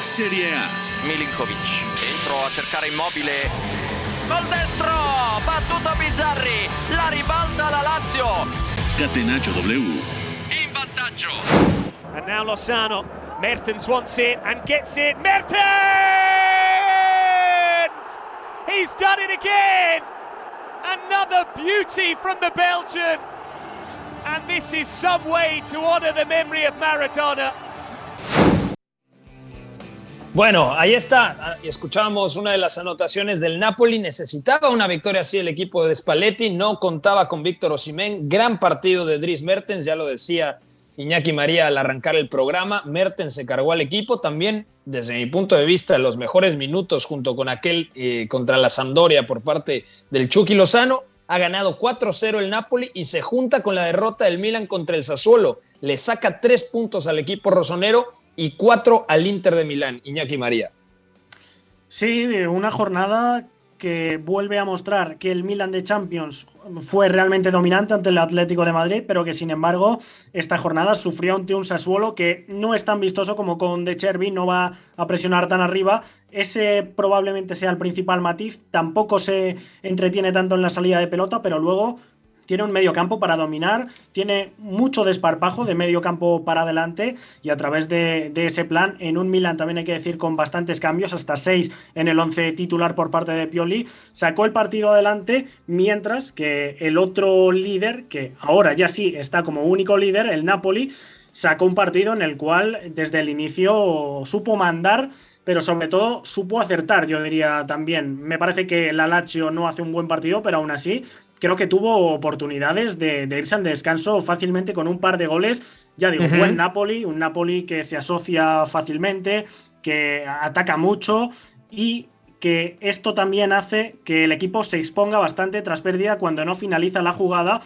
[SPEAKER 6] Serie A.
[SPEAKER 14] Milinkovic entró a cercare immobile. Gol destro, battuto Bizzarri, la ribalta la Lazio.
[SPEAKER 6] Catenaccio W.
[SPEAKER 14] In vantaggio.
[SPEAKER 9] And now Lozano, Mertens wants it and gets it. Mertens! He's done it again! Another beauty from the Belgian. And this is some way to honor the memory of Maradona.
[SPEAKER 1] Bueno, ahí está. Escuchábamos una de las anotaciones del Napoli. Necesitaba una victoria así el equipo de Spalletti. No contaba con Víctor Osimén. Gran partido de Dries Mertens, ya lo decía Iñaki María al arrancar el programa. Mertens se cargó al equipo también, desde mi punto de vista, los mejores minutos junto con aquel eh, contra la Sampdoria por parte del Chucky Lozano. Ha ganado 4-0 el Napoli y se junta con la derrota del Milan contra el Sassuolo. Le saca tres puntos al equipo rosonero y cuatro al Inter de Milán. Iñaki María.
[SPEAKER 5] Sí, una jornada que vuelve a mostrar que el Milan de Champions fue realmente dominante ante el Atlético de Madrid, pero que sin embargo esta jornada sufrió ante un Sassuolo que no es tan vistoso como con De Chervi, no va a presionar tan arriba. Ese probablemente sea el principal matiz, tampoco se entretiene tanto en la salida de pelota, pero luego tiene un medio campo para dominar, tiene mucho desparpajo de medio campo para adelante y a través de, ese plan, en un Milan también hay que decir con bastantes cambios, hasta seis en el once titular por parte de Pioli, sacó el partido adelante mientras que el otro líder, que ahora ya sí está como único líder, el Napoli, sacó un partido en el cual desde el inicio supo mandar pero sobre todo supo acertar, yo diría también. Me parece que la Lazio no hace un buen partido, pero aún así creo que tuvo oportunidades de, irse al descanso fácilmente con un par de goles. Ya digo, buen Napoli, un Napoli que se asocia fácilmente, que ataca mucho y que esto también hace que el equipo se exponga bastante tras pérdida cuando no finaliza la jugada.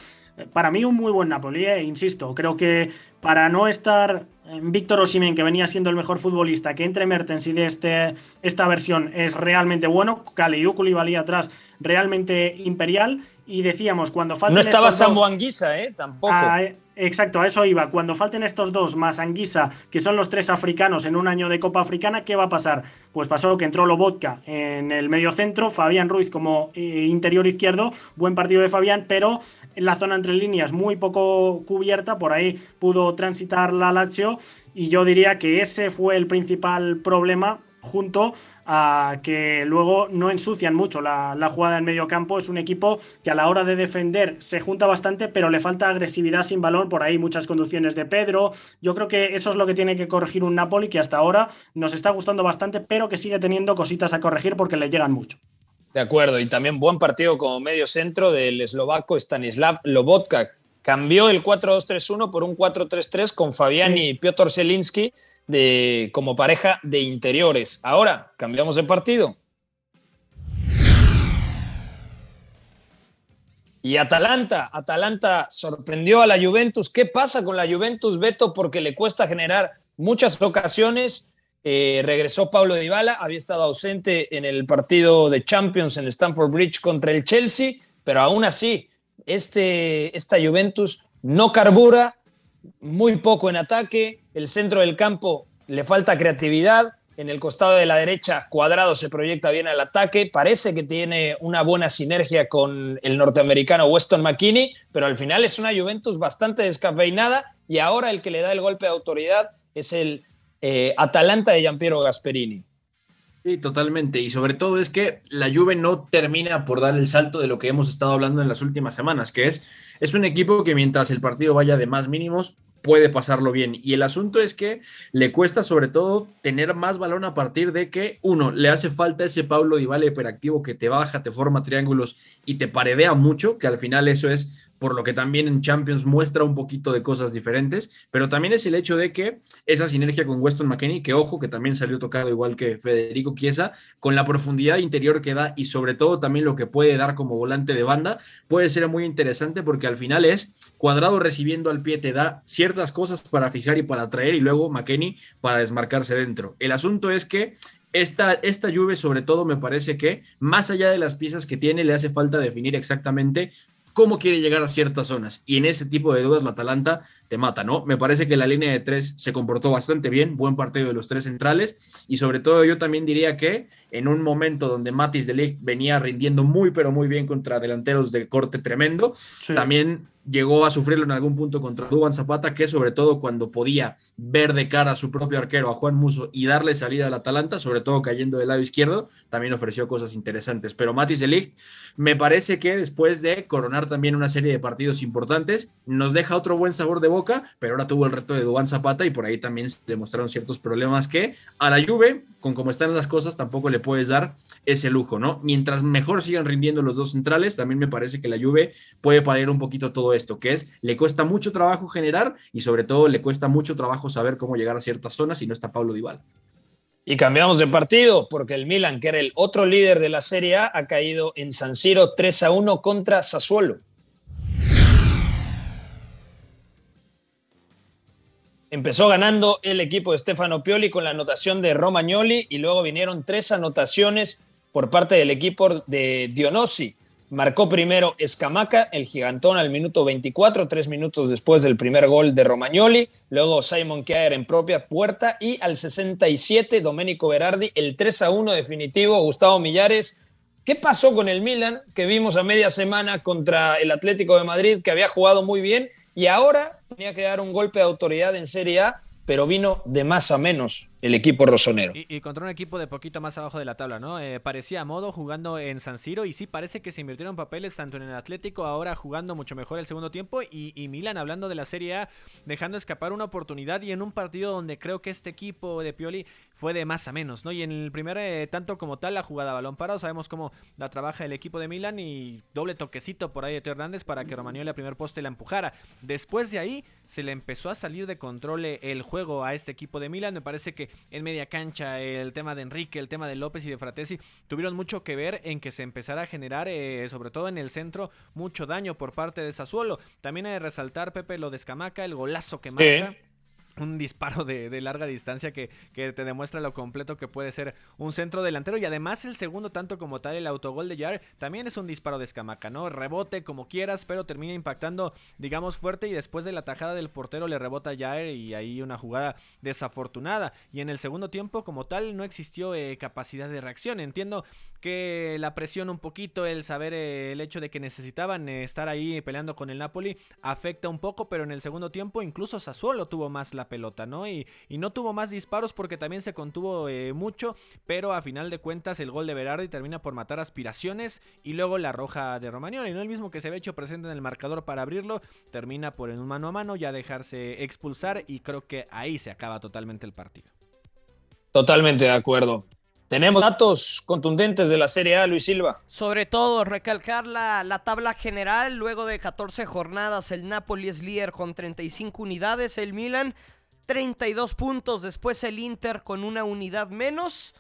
[SPEAKER 5] Para mí un muy buen Napoli, eh, insisto, creo que para no estar en Víctor Osimen, que venía siendo el mejor futbolista, que entre Mertens y de este, esta versión es realmente bueno, Kalidou valía atrás realmente imperial y decíamos, cuando falten.
[SPEAKER 1] No estaba Sambo Anguisa, ¿eh? Tampoco.
[SPEAKER 5] Ah, eh, exacto, a eso iba. Cuando falten estos dos más Anguisa, que son los tres africanos en un año de Copa Africana, ¿qué va a pasar? Pues pasó que entró Lobotka en el medio centro, Fabián Ruiz como eh, interior izquierdo, buen partido de Fabián, pero en la zona entre líneas muy poco cubierta, por ahí pudo transitar la Lazio y yo diría que ese fue el principal problema junto a que luego no ensucian mucho la, jugada en medio campo. Es un equipo que a la hora de defender se junta bastante, pero le falta agresividad sin balón. Por ahí muchas conducciones de Pedro. Yo creo que eso es lo que tiene que corregir un Napoli que hasta ahora nos está gustando bastante, pero que sigue teniendo cositas a corregir porque le llegan mucho.
[SPEAKER 1] De acuerdo, y también buen partido como medio centro del eslovaco Stanislav Lobotka. Cambió el 4-2-3-1 por un 4-3-3 con Fabián y Piotr Zelinski de, como pareja de interiores. Ahora, cambiamos de partido. Y Atalanta, Atalanta sorprendió a la Juventus. ¿Qué pasa con la Juventus, Beto? Porque le cuesta generar muchas ocasiones. Eh, regresó Pablo Dybala, había estado ausente en el partido de Champions en Stamford Bridge contra el Chelsea, pero aún así, este, esta Juventus no carbura, muy poco en ataque, el centro del campo le falta creatividad, en el costado de la derecha Cuadrado se proyecta bien al ataque, parece que tiene una buena sinergia con el norteamericano Weston McKinney, pero al final es una Juventus bastante descafeinada y ahora el que le da el golpe de autoridad es el eh, Atalanta de Giampiero Gasperini.
[SPEAKER 4] Sí, totalmente. Y sobre todo es que la Juve no termina por dar el salto de lo que hemos estado hablando en las últimas semanas, que es, es un equipo que mientras el partido vaya de más mínimos, puede pasarlo bien. Y el asunto es que le cuesta sobre todo tener más balón a partir de que, uno, le hace falta ese Pablo Dybala hiperactivo que te baja, te forma triángulos y te paredea mucho, que al final eso es por lo que también en Champions muestra un poquito de cosas diferentes, pero también es el hecho de que esa sinergia con Weston McKenney, que ojo, que también salió tocado igual que Federico Chiesa, con la profundidad interior que da y sobre todo también lo que puede dar como volante de banda, puede ser muy interesante porque al final es cuadrado recibiendo al pie, te da ciertas cosas para fijar y para atraer y luego McKenney para desmarcarse dentro. El asunto es que esta, esta lluvia sobre todo me parece que más allá de las piezas que tiene, le hace falta definir exactamente cómo quiere llegar a ciertas zonas. Y en ese tipo de dudas la Atalanta te mata, ¿no? Me parece que la línea de tres se comportó bastante bien, buen partido de los tres centrales. Y sobre todo yo también diría que en un momento donde Matis de Ligt venía rindiendo muy, pero muy bien contra delanteros de corte tremendo, también llegó a sufrirlo en algún punto contra Duban Zapata, que sobre todo cuando podía ver de cara a su propio arquero, a Juan Muso, y darle salida al Atalanta, sobre todo cayendo del lado izquierdo, también ofreció cosas interesantes. Pero Matis Ligt, me parece que después de coronar también una serie de partidos importantes, nos deja otro buen sabor de boca, pero ahora tuvo el reto de Duban Zapata y por ahí también se demostraron ciertos problemas que a la Juve, con cómo están las cosas, tampoco le puedes dar ese lujo, ¿no? Mientras mejor sigan rindiendo los dos centrales, también me parece que la Juve puede parar un poquito todo esto, que es, le cuesta mucho trabajo generar y sobre todo le cuesta mucho trabajo saber cómo llegar a ciertas zonas y no está Pablo Dybala.
[SPEAKER 1] Y cambiamos de partido porque el Milan, que era el otro líder de la Serie A, ha caído en San Siro 3 a 1 contra Sassuolo. Empezó ganando el equipo de Stefano Pioli con la anotación de Romagnoli y luego vinieron tres anotaciones por parte del equipo de Dionosi. Marcó primero Escamaca, el gigantón, al minuto 24, tres minutos después del primer gol de Romagnoli. Luego Simon Kjaer en propia puerta. Y al 67, Domenico Berardi, el 3 a 1 definitivo. Gustavo Millares. ¿Qué pasó con el Milan que vimos a media semana contra el Atlético de Madrid, que había jugado muy bien y ahora tenía que dar un golpe de autoridad en Serie A, pero vino de más a menos? El equipo rosonero.
[SPEAKER 2] Y, contra un equipo de poquito más abajo de la tabla, ¿no? Eh, parecía a modo jugando en San Siro y sí parece que se invirtieron papeles tanto en el Atlético, ahora jugando mucho mejor el segundo tiempo y, y Milan hablando de la Serie A, dejando escapar una oportunidad y en un partido donde creo que este equipo de Pioli fue de más a menos, ¿no? Y en el primer eh, tanto como tal la jugada balón parado, sabemos cómo la trabaja el equipo de Milan y doble toquecito por ahí de Teo Hernández para que Romagnoli a primer poste la empujara. Después de ahí se le empezó a salir de control eh, el juego a este equipo de Milan, me parece que en media cancha, el tema de Enrique, el tema de López y de Fratesi, tuvieron mucho que ver en que se empezara a generar, eh, sobre todo en el centro, mucho daño por parte de Sassuolo. También hay de resaltar, Pepe, lo de Escamaca, el golazo que marca. Un disparo de, larga distancia que, que, te demuestra lo completo que puede ser un centro delantero. Y además el segundo, tanto como tal, el autogol de Jair, también es un disparo de escamaca, ¿no? Rebote como quieras, pero termina impactando, digamos, fuerte y después de la tajada del portero le rebota a Jair y ahí una jugada desafortunada. Y en el segundo tiempo, como tal, no existió eh, capacidad de reacción. Entiendo que la presión un poquito, el saber eh, el hecho de que necesitaban eh, estar ahí peleando con el Napoli, afecta un poco, pero en el segundo tiempo incluso Sassuolo tuvo más la pelota, ¿no? Y, y no tuvo más disparos porque también se contuvo eh, mucho, pero a final de cuentas el gol de Berardi termina por matar aspiraciones y luego la roja de Romagnoli, ¿no? El mismo que se había hecho presente en el marcador para abrirlo, termina por en un mano a mano ya dejarse expulsar y creo que ahí se acaba totalmente el partido.
[SPEAKER 1] Totalmente de acuerdo. Tenemos datos contundentes de la Serie A, Luis Silva.
[SPEAKER 3] Sobre todo, recalcar la, la, tabla general. Luego de 14 jornadas, el Napoli es líder con 35 unidades. El Milan, 32 puntos. Después el Inter con una unidad menos.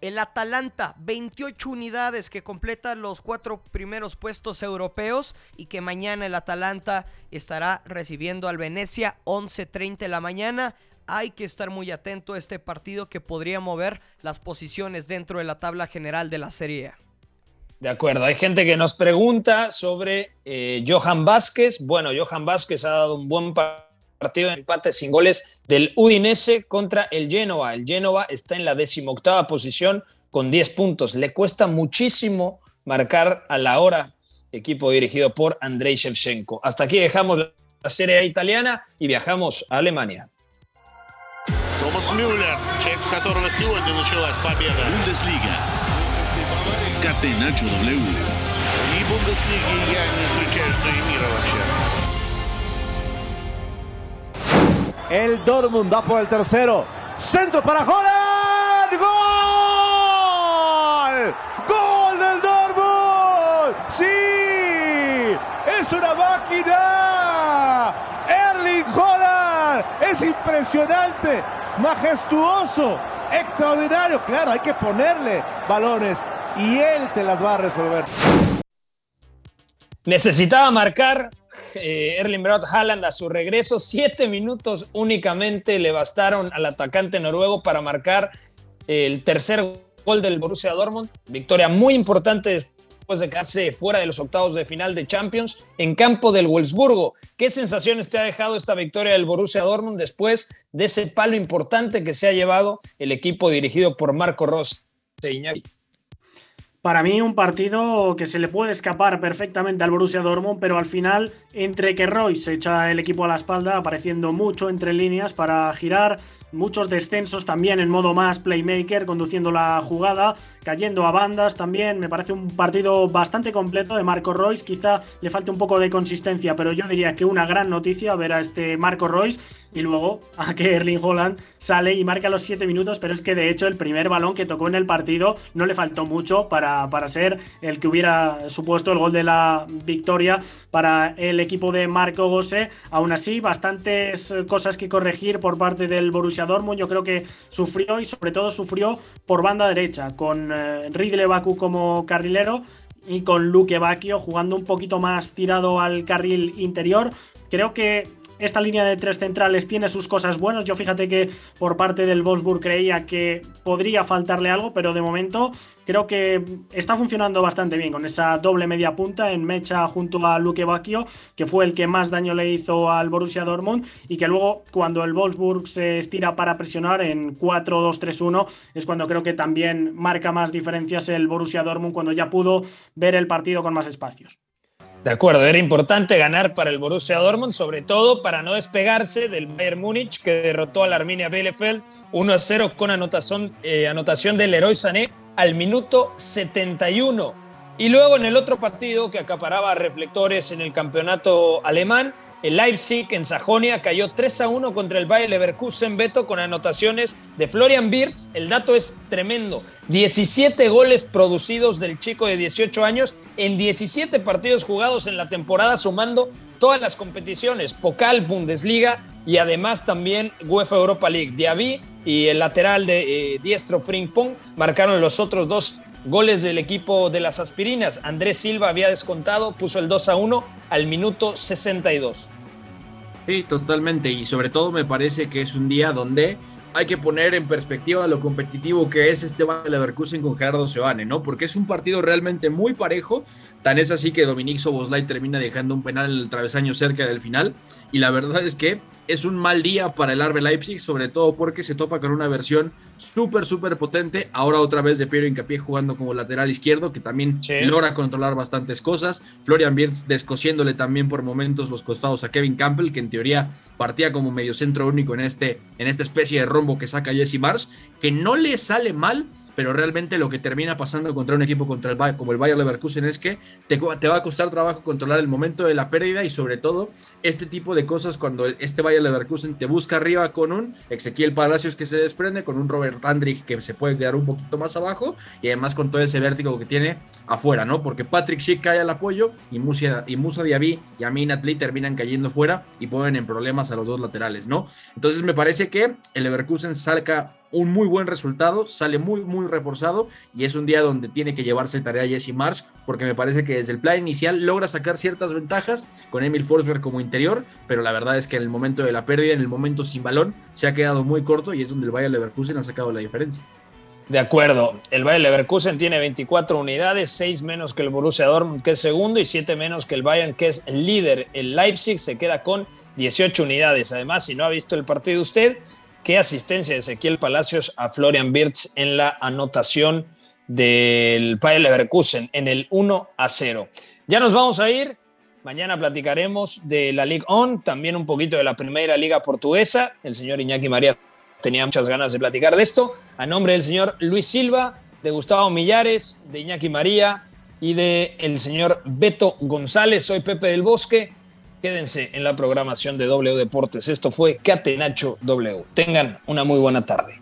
[SPEAKER 3] El Atalanta, 28 unidades que completa los cuatro primeros puestos europeos. Y que mañana el Atalanta estará recibiendo al Venecia, 11.30 de la mañana hay que estar muy atento a este partido que podría mover las posiciones dentro de la tabla general de la Serie A.
[SPEAKER 1] De acuerdo, hay gente que nos pregunta sobre eh, Johan Vázquez. Bueno, Johan Vázquez ha dado un buen partido de empate sin goles del Udinese contra el Genoa. El Genoa está en la decimoctava posición con 10 puntos. Le cuesta muchísimo marcar a la hora, equipo dirigido por Andrei Shevchenko. Hasta aquí dejamos la Serie A italiana y viajamos a Alemania.
[SPEAKER 6] Томас Мюллер, человек, с которого сегодня началась победа. Бундеслига. Catenacho W.
[SPEAKER 15] И Бундеслиги я не исключаю, что и мира
[SPEAKER 16] вообще. El Dortmund va por el tercero. Centro para Holland. ¡Gol! ¡Gol del Dortmund! ¡Sí! ¡Es una máquina! Erling Holland es impresionante majestuoso, extraordinario. Claro, hay que ponerle balones y él te las va a resolver.
[SPEAKER 1] Necesitaba marcar eh, Erling Braut Haaland a su regreso. Siete minutos únicamente le bastaron al atacante noruego para marcar el tercer gol del Borussia Dortmund. Victoria muy importante después de quedarse fuera de los octavos de final de Champions en campo del Wolfsburgo. ¿Qué sensaciones te ha dejado esta victoria del Borussia Dortmund después de ese palo importante que se ha llevado el equipo dirigido por Marco Rossi?
[SPEAKER 5] Para mí un partido que se le puede escapar perfectamente al Borussia Dortmund, pero al final entre que Roy se echa el equipo a la espalda, apareciendo mucho entre líneas para girar, muchos descensos también en modo más playmaker, conduciendo la jugada, cayendo a bandas también. Me parece un partido bastante completo de Marco Royce. Quizá le falte un poco de consistencia, pero yo diría que una gran noticia ver a este Marco Royce y luego a que Erling Holland sale y marca los 7 minutos, pero es que de hecho el primer balón que tocó en el partido no le faltó mucho para, para ser el que hubiera supuesto el gol de la victoria para el equipo de Marco Gose. Aún así, bastantes cosas que corregir por parte del Borussia Dortmund. Yo creo que sufrió y sobre todo sufrió por banda derecha, con eh, Ridley como carrilero y con Luke Bacchio jugando un poquito más tirado al carril interior. Creo que esta línea de tres centrales tiene sus cosas buenas. Yo fíjate que por parte del Wolfsburg creía que podría faltarle algo, pero de momento creo que está funcionando bastante bien con esa doble media punta en mecha junto a Luque Bacchio, que fue el que más daño le hizo al Borussia Dortmund y que luego cuando el Wolfsburg se estira para presionar en 4-2-3-1 es cuando creo que también marca más diferencias el Borussia Dortmund cuando ya pudo ver el partido con más espacios.
[SPEAKER 1] De acuerdo, era importante ganar para el Borussia Dortmund, sobre todo para no despegarse del Bayern Múnich, que derrotó a la Arminia Bielefeld 1 a 0 con anotación, eh, anotación del Leroy Sané al minuto 71. Y luego en el otro partido que acaparaba reflectores en el campeonato alemán, el Leipzig en Sajonia cayó 3 a 1 contra el Bayer Leverkusen Beto con anotaciones de Florian Wirtz. El dato es tremendo. 17 goles producidos del chico de 18 años en 17 partidos jugados en la temporada sumando todas las competiciones, Pokal, Bundesliga y además también UEFA Europa League. Diaby y el lateral de eh, diestro Frimpong marcaron los otros dos Goles del equipo de las aspirinas. Andrés Silva había descontado, puso el 2 a 1 al minuto 62.
[SPEAKER 4] Sí, totalmente. Y sobre todo me parece que es un día donde hay que poner en perspectiva lo competitivo que es este Bayer Leverkusen con Gerardo Seoane, ¿no? Porque es un partido realmente muy parejo. Tan es así que Dominic Soboslai termina dejando un penal en el travesaño cerca del final. Y la verdad es que es un mal día para el Arbe Leipzig, sobre todo porque se topa con una versión súper, súper potente. Ahora otra vez de Piero Incapié jugando como lateral izquierdo, que también logra controlar bastantes cosas. Florian Wirtz descosiéndole también por momentos los costados a Kevin Campbell, que en teoría partía como mediocentro único en, este, en esta especie de rombo que saca Jesse Mars, que no le sale mal pero realmente lo que termina pasando contra un equipo contra el, como el Bayer Leverkusen es que te, va a costar trabajo controlar el momento de la pérdida y sobre todo este tipo de cosas cuando este Bayer Leverkusen te busca arriba con un Ezequiel Palacios que se desprende, con un Robert Andrich que se puede quedar un poquito más abajo y además con todo ese vértigo que tiene afuera, ¿no? Porque Patrick Schick cae al apoyo y Musa, y Musa Diaby y Amin Atli terminan cayendo fuera y ponen en problemas a los dos laterales, ¿no? Entonces me parece que el Leverkusen salga un muy buen resultado, sale muy, muy reforzado y es un día donde tiene que llevarse tarea Jesse Marsh, porque me parece que desde el plan inicial logra sacar ciertas ventajas con Emil Forsberg como interior, pero la verdad es que en el momento de la pérdida, en el momento sin balón, se ha quedado muy corto y es donde el Bayer Leverkusen ha sacado la diferencia.
[SPEAKER 1] De acuerdo, el Bayer Leverkusen tiene 24 unidades, 6 menos que el Borussia Dortmund, que es segundo, y 7 menos que el Bayern, que es líder. El Leipzig se queda con 18 unidades. Además, si no ha visto el partido usted, qué asistencia de Ezequiel Palacios a Florian Wirtz en la anotación del Bayer Leverkusen en el 1 a 0. Ya nos vamos a ir. Mañana platicaremos de la Ligue On, también un poquito de la primera liga portuguesa. El señor Iñaki María tenía muchas ganas de platicar de esto. A nombre del señor Luis Silva, de Gustavo Millares, de Iñaki María y de el señor Beto González, soy Pepe del Bosque. Quédense en la programación de W Deportes. Esto fue Catenacho W. Tengan una muy buena tarde.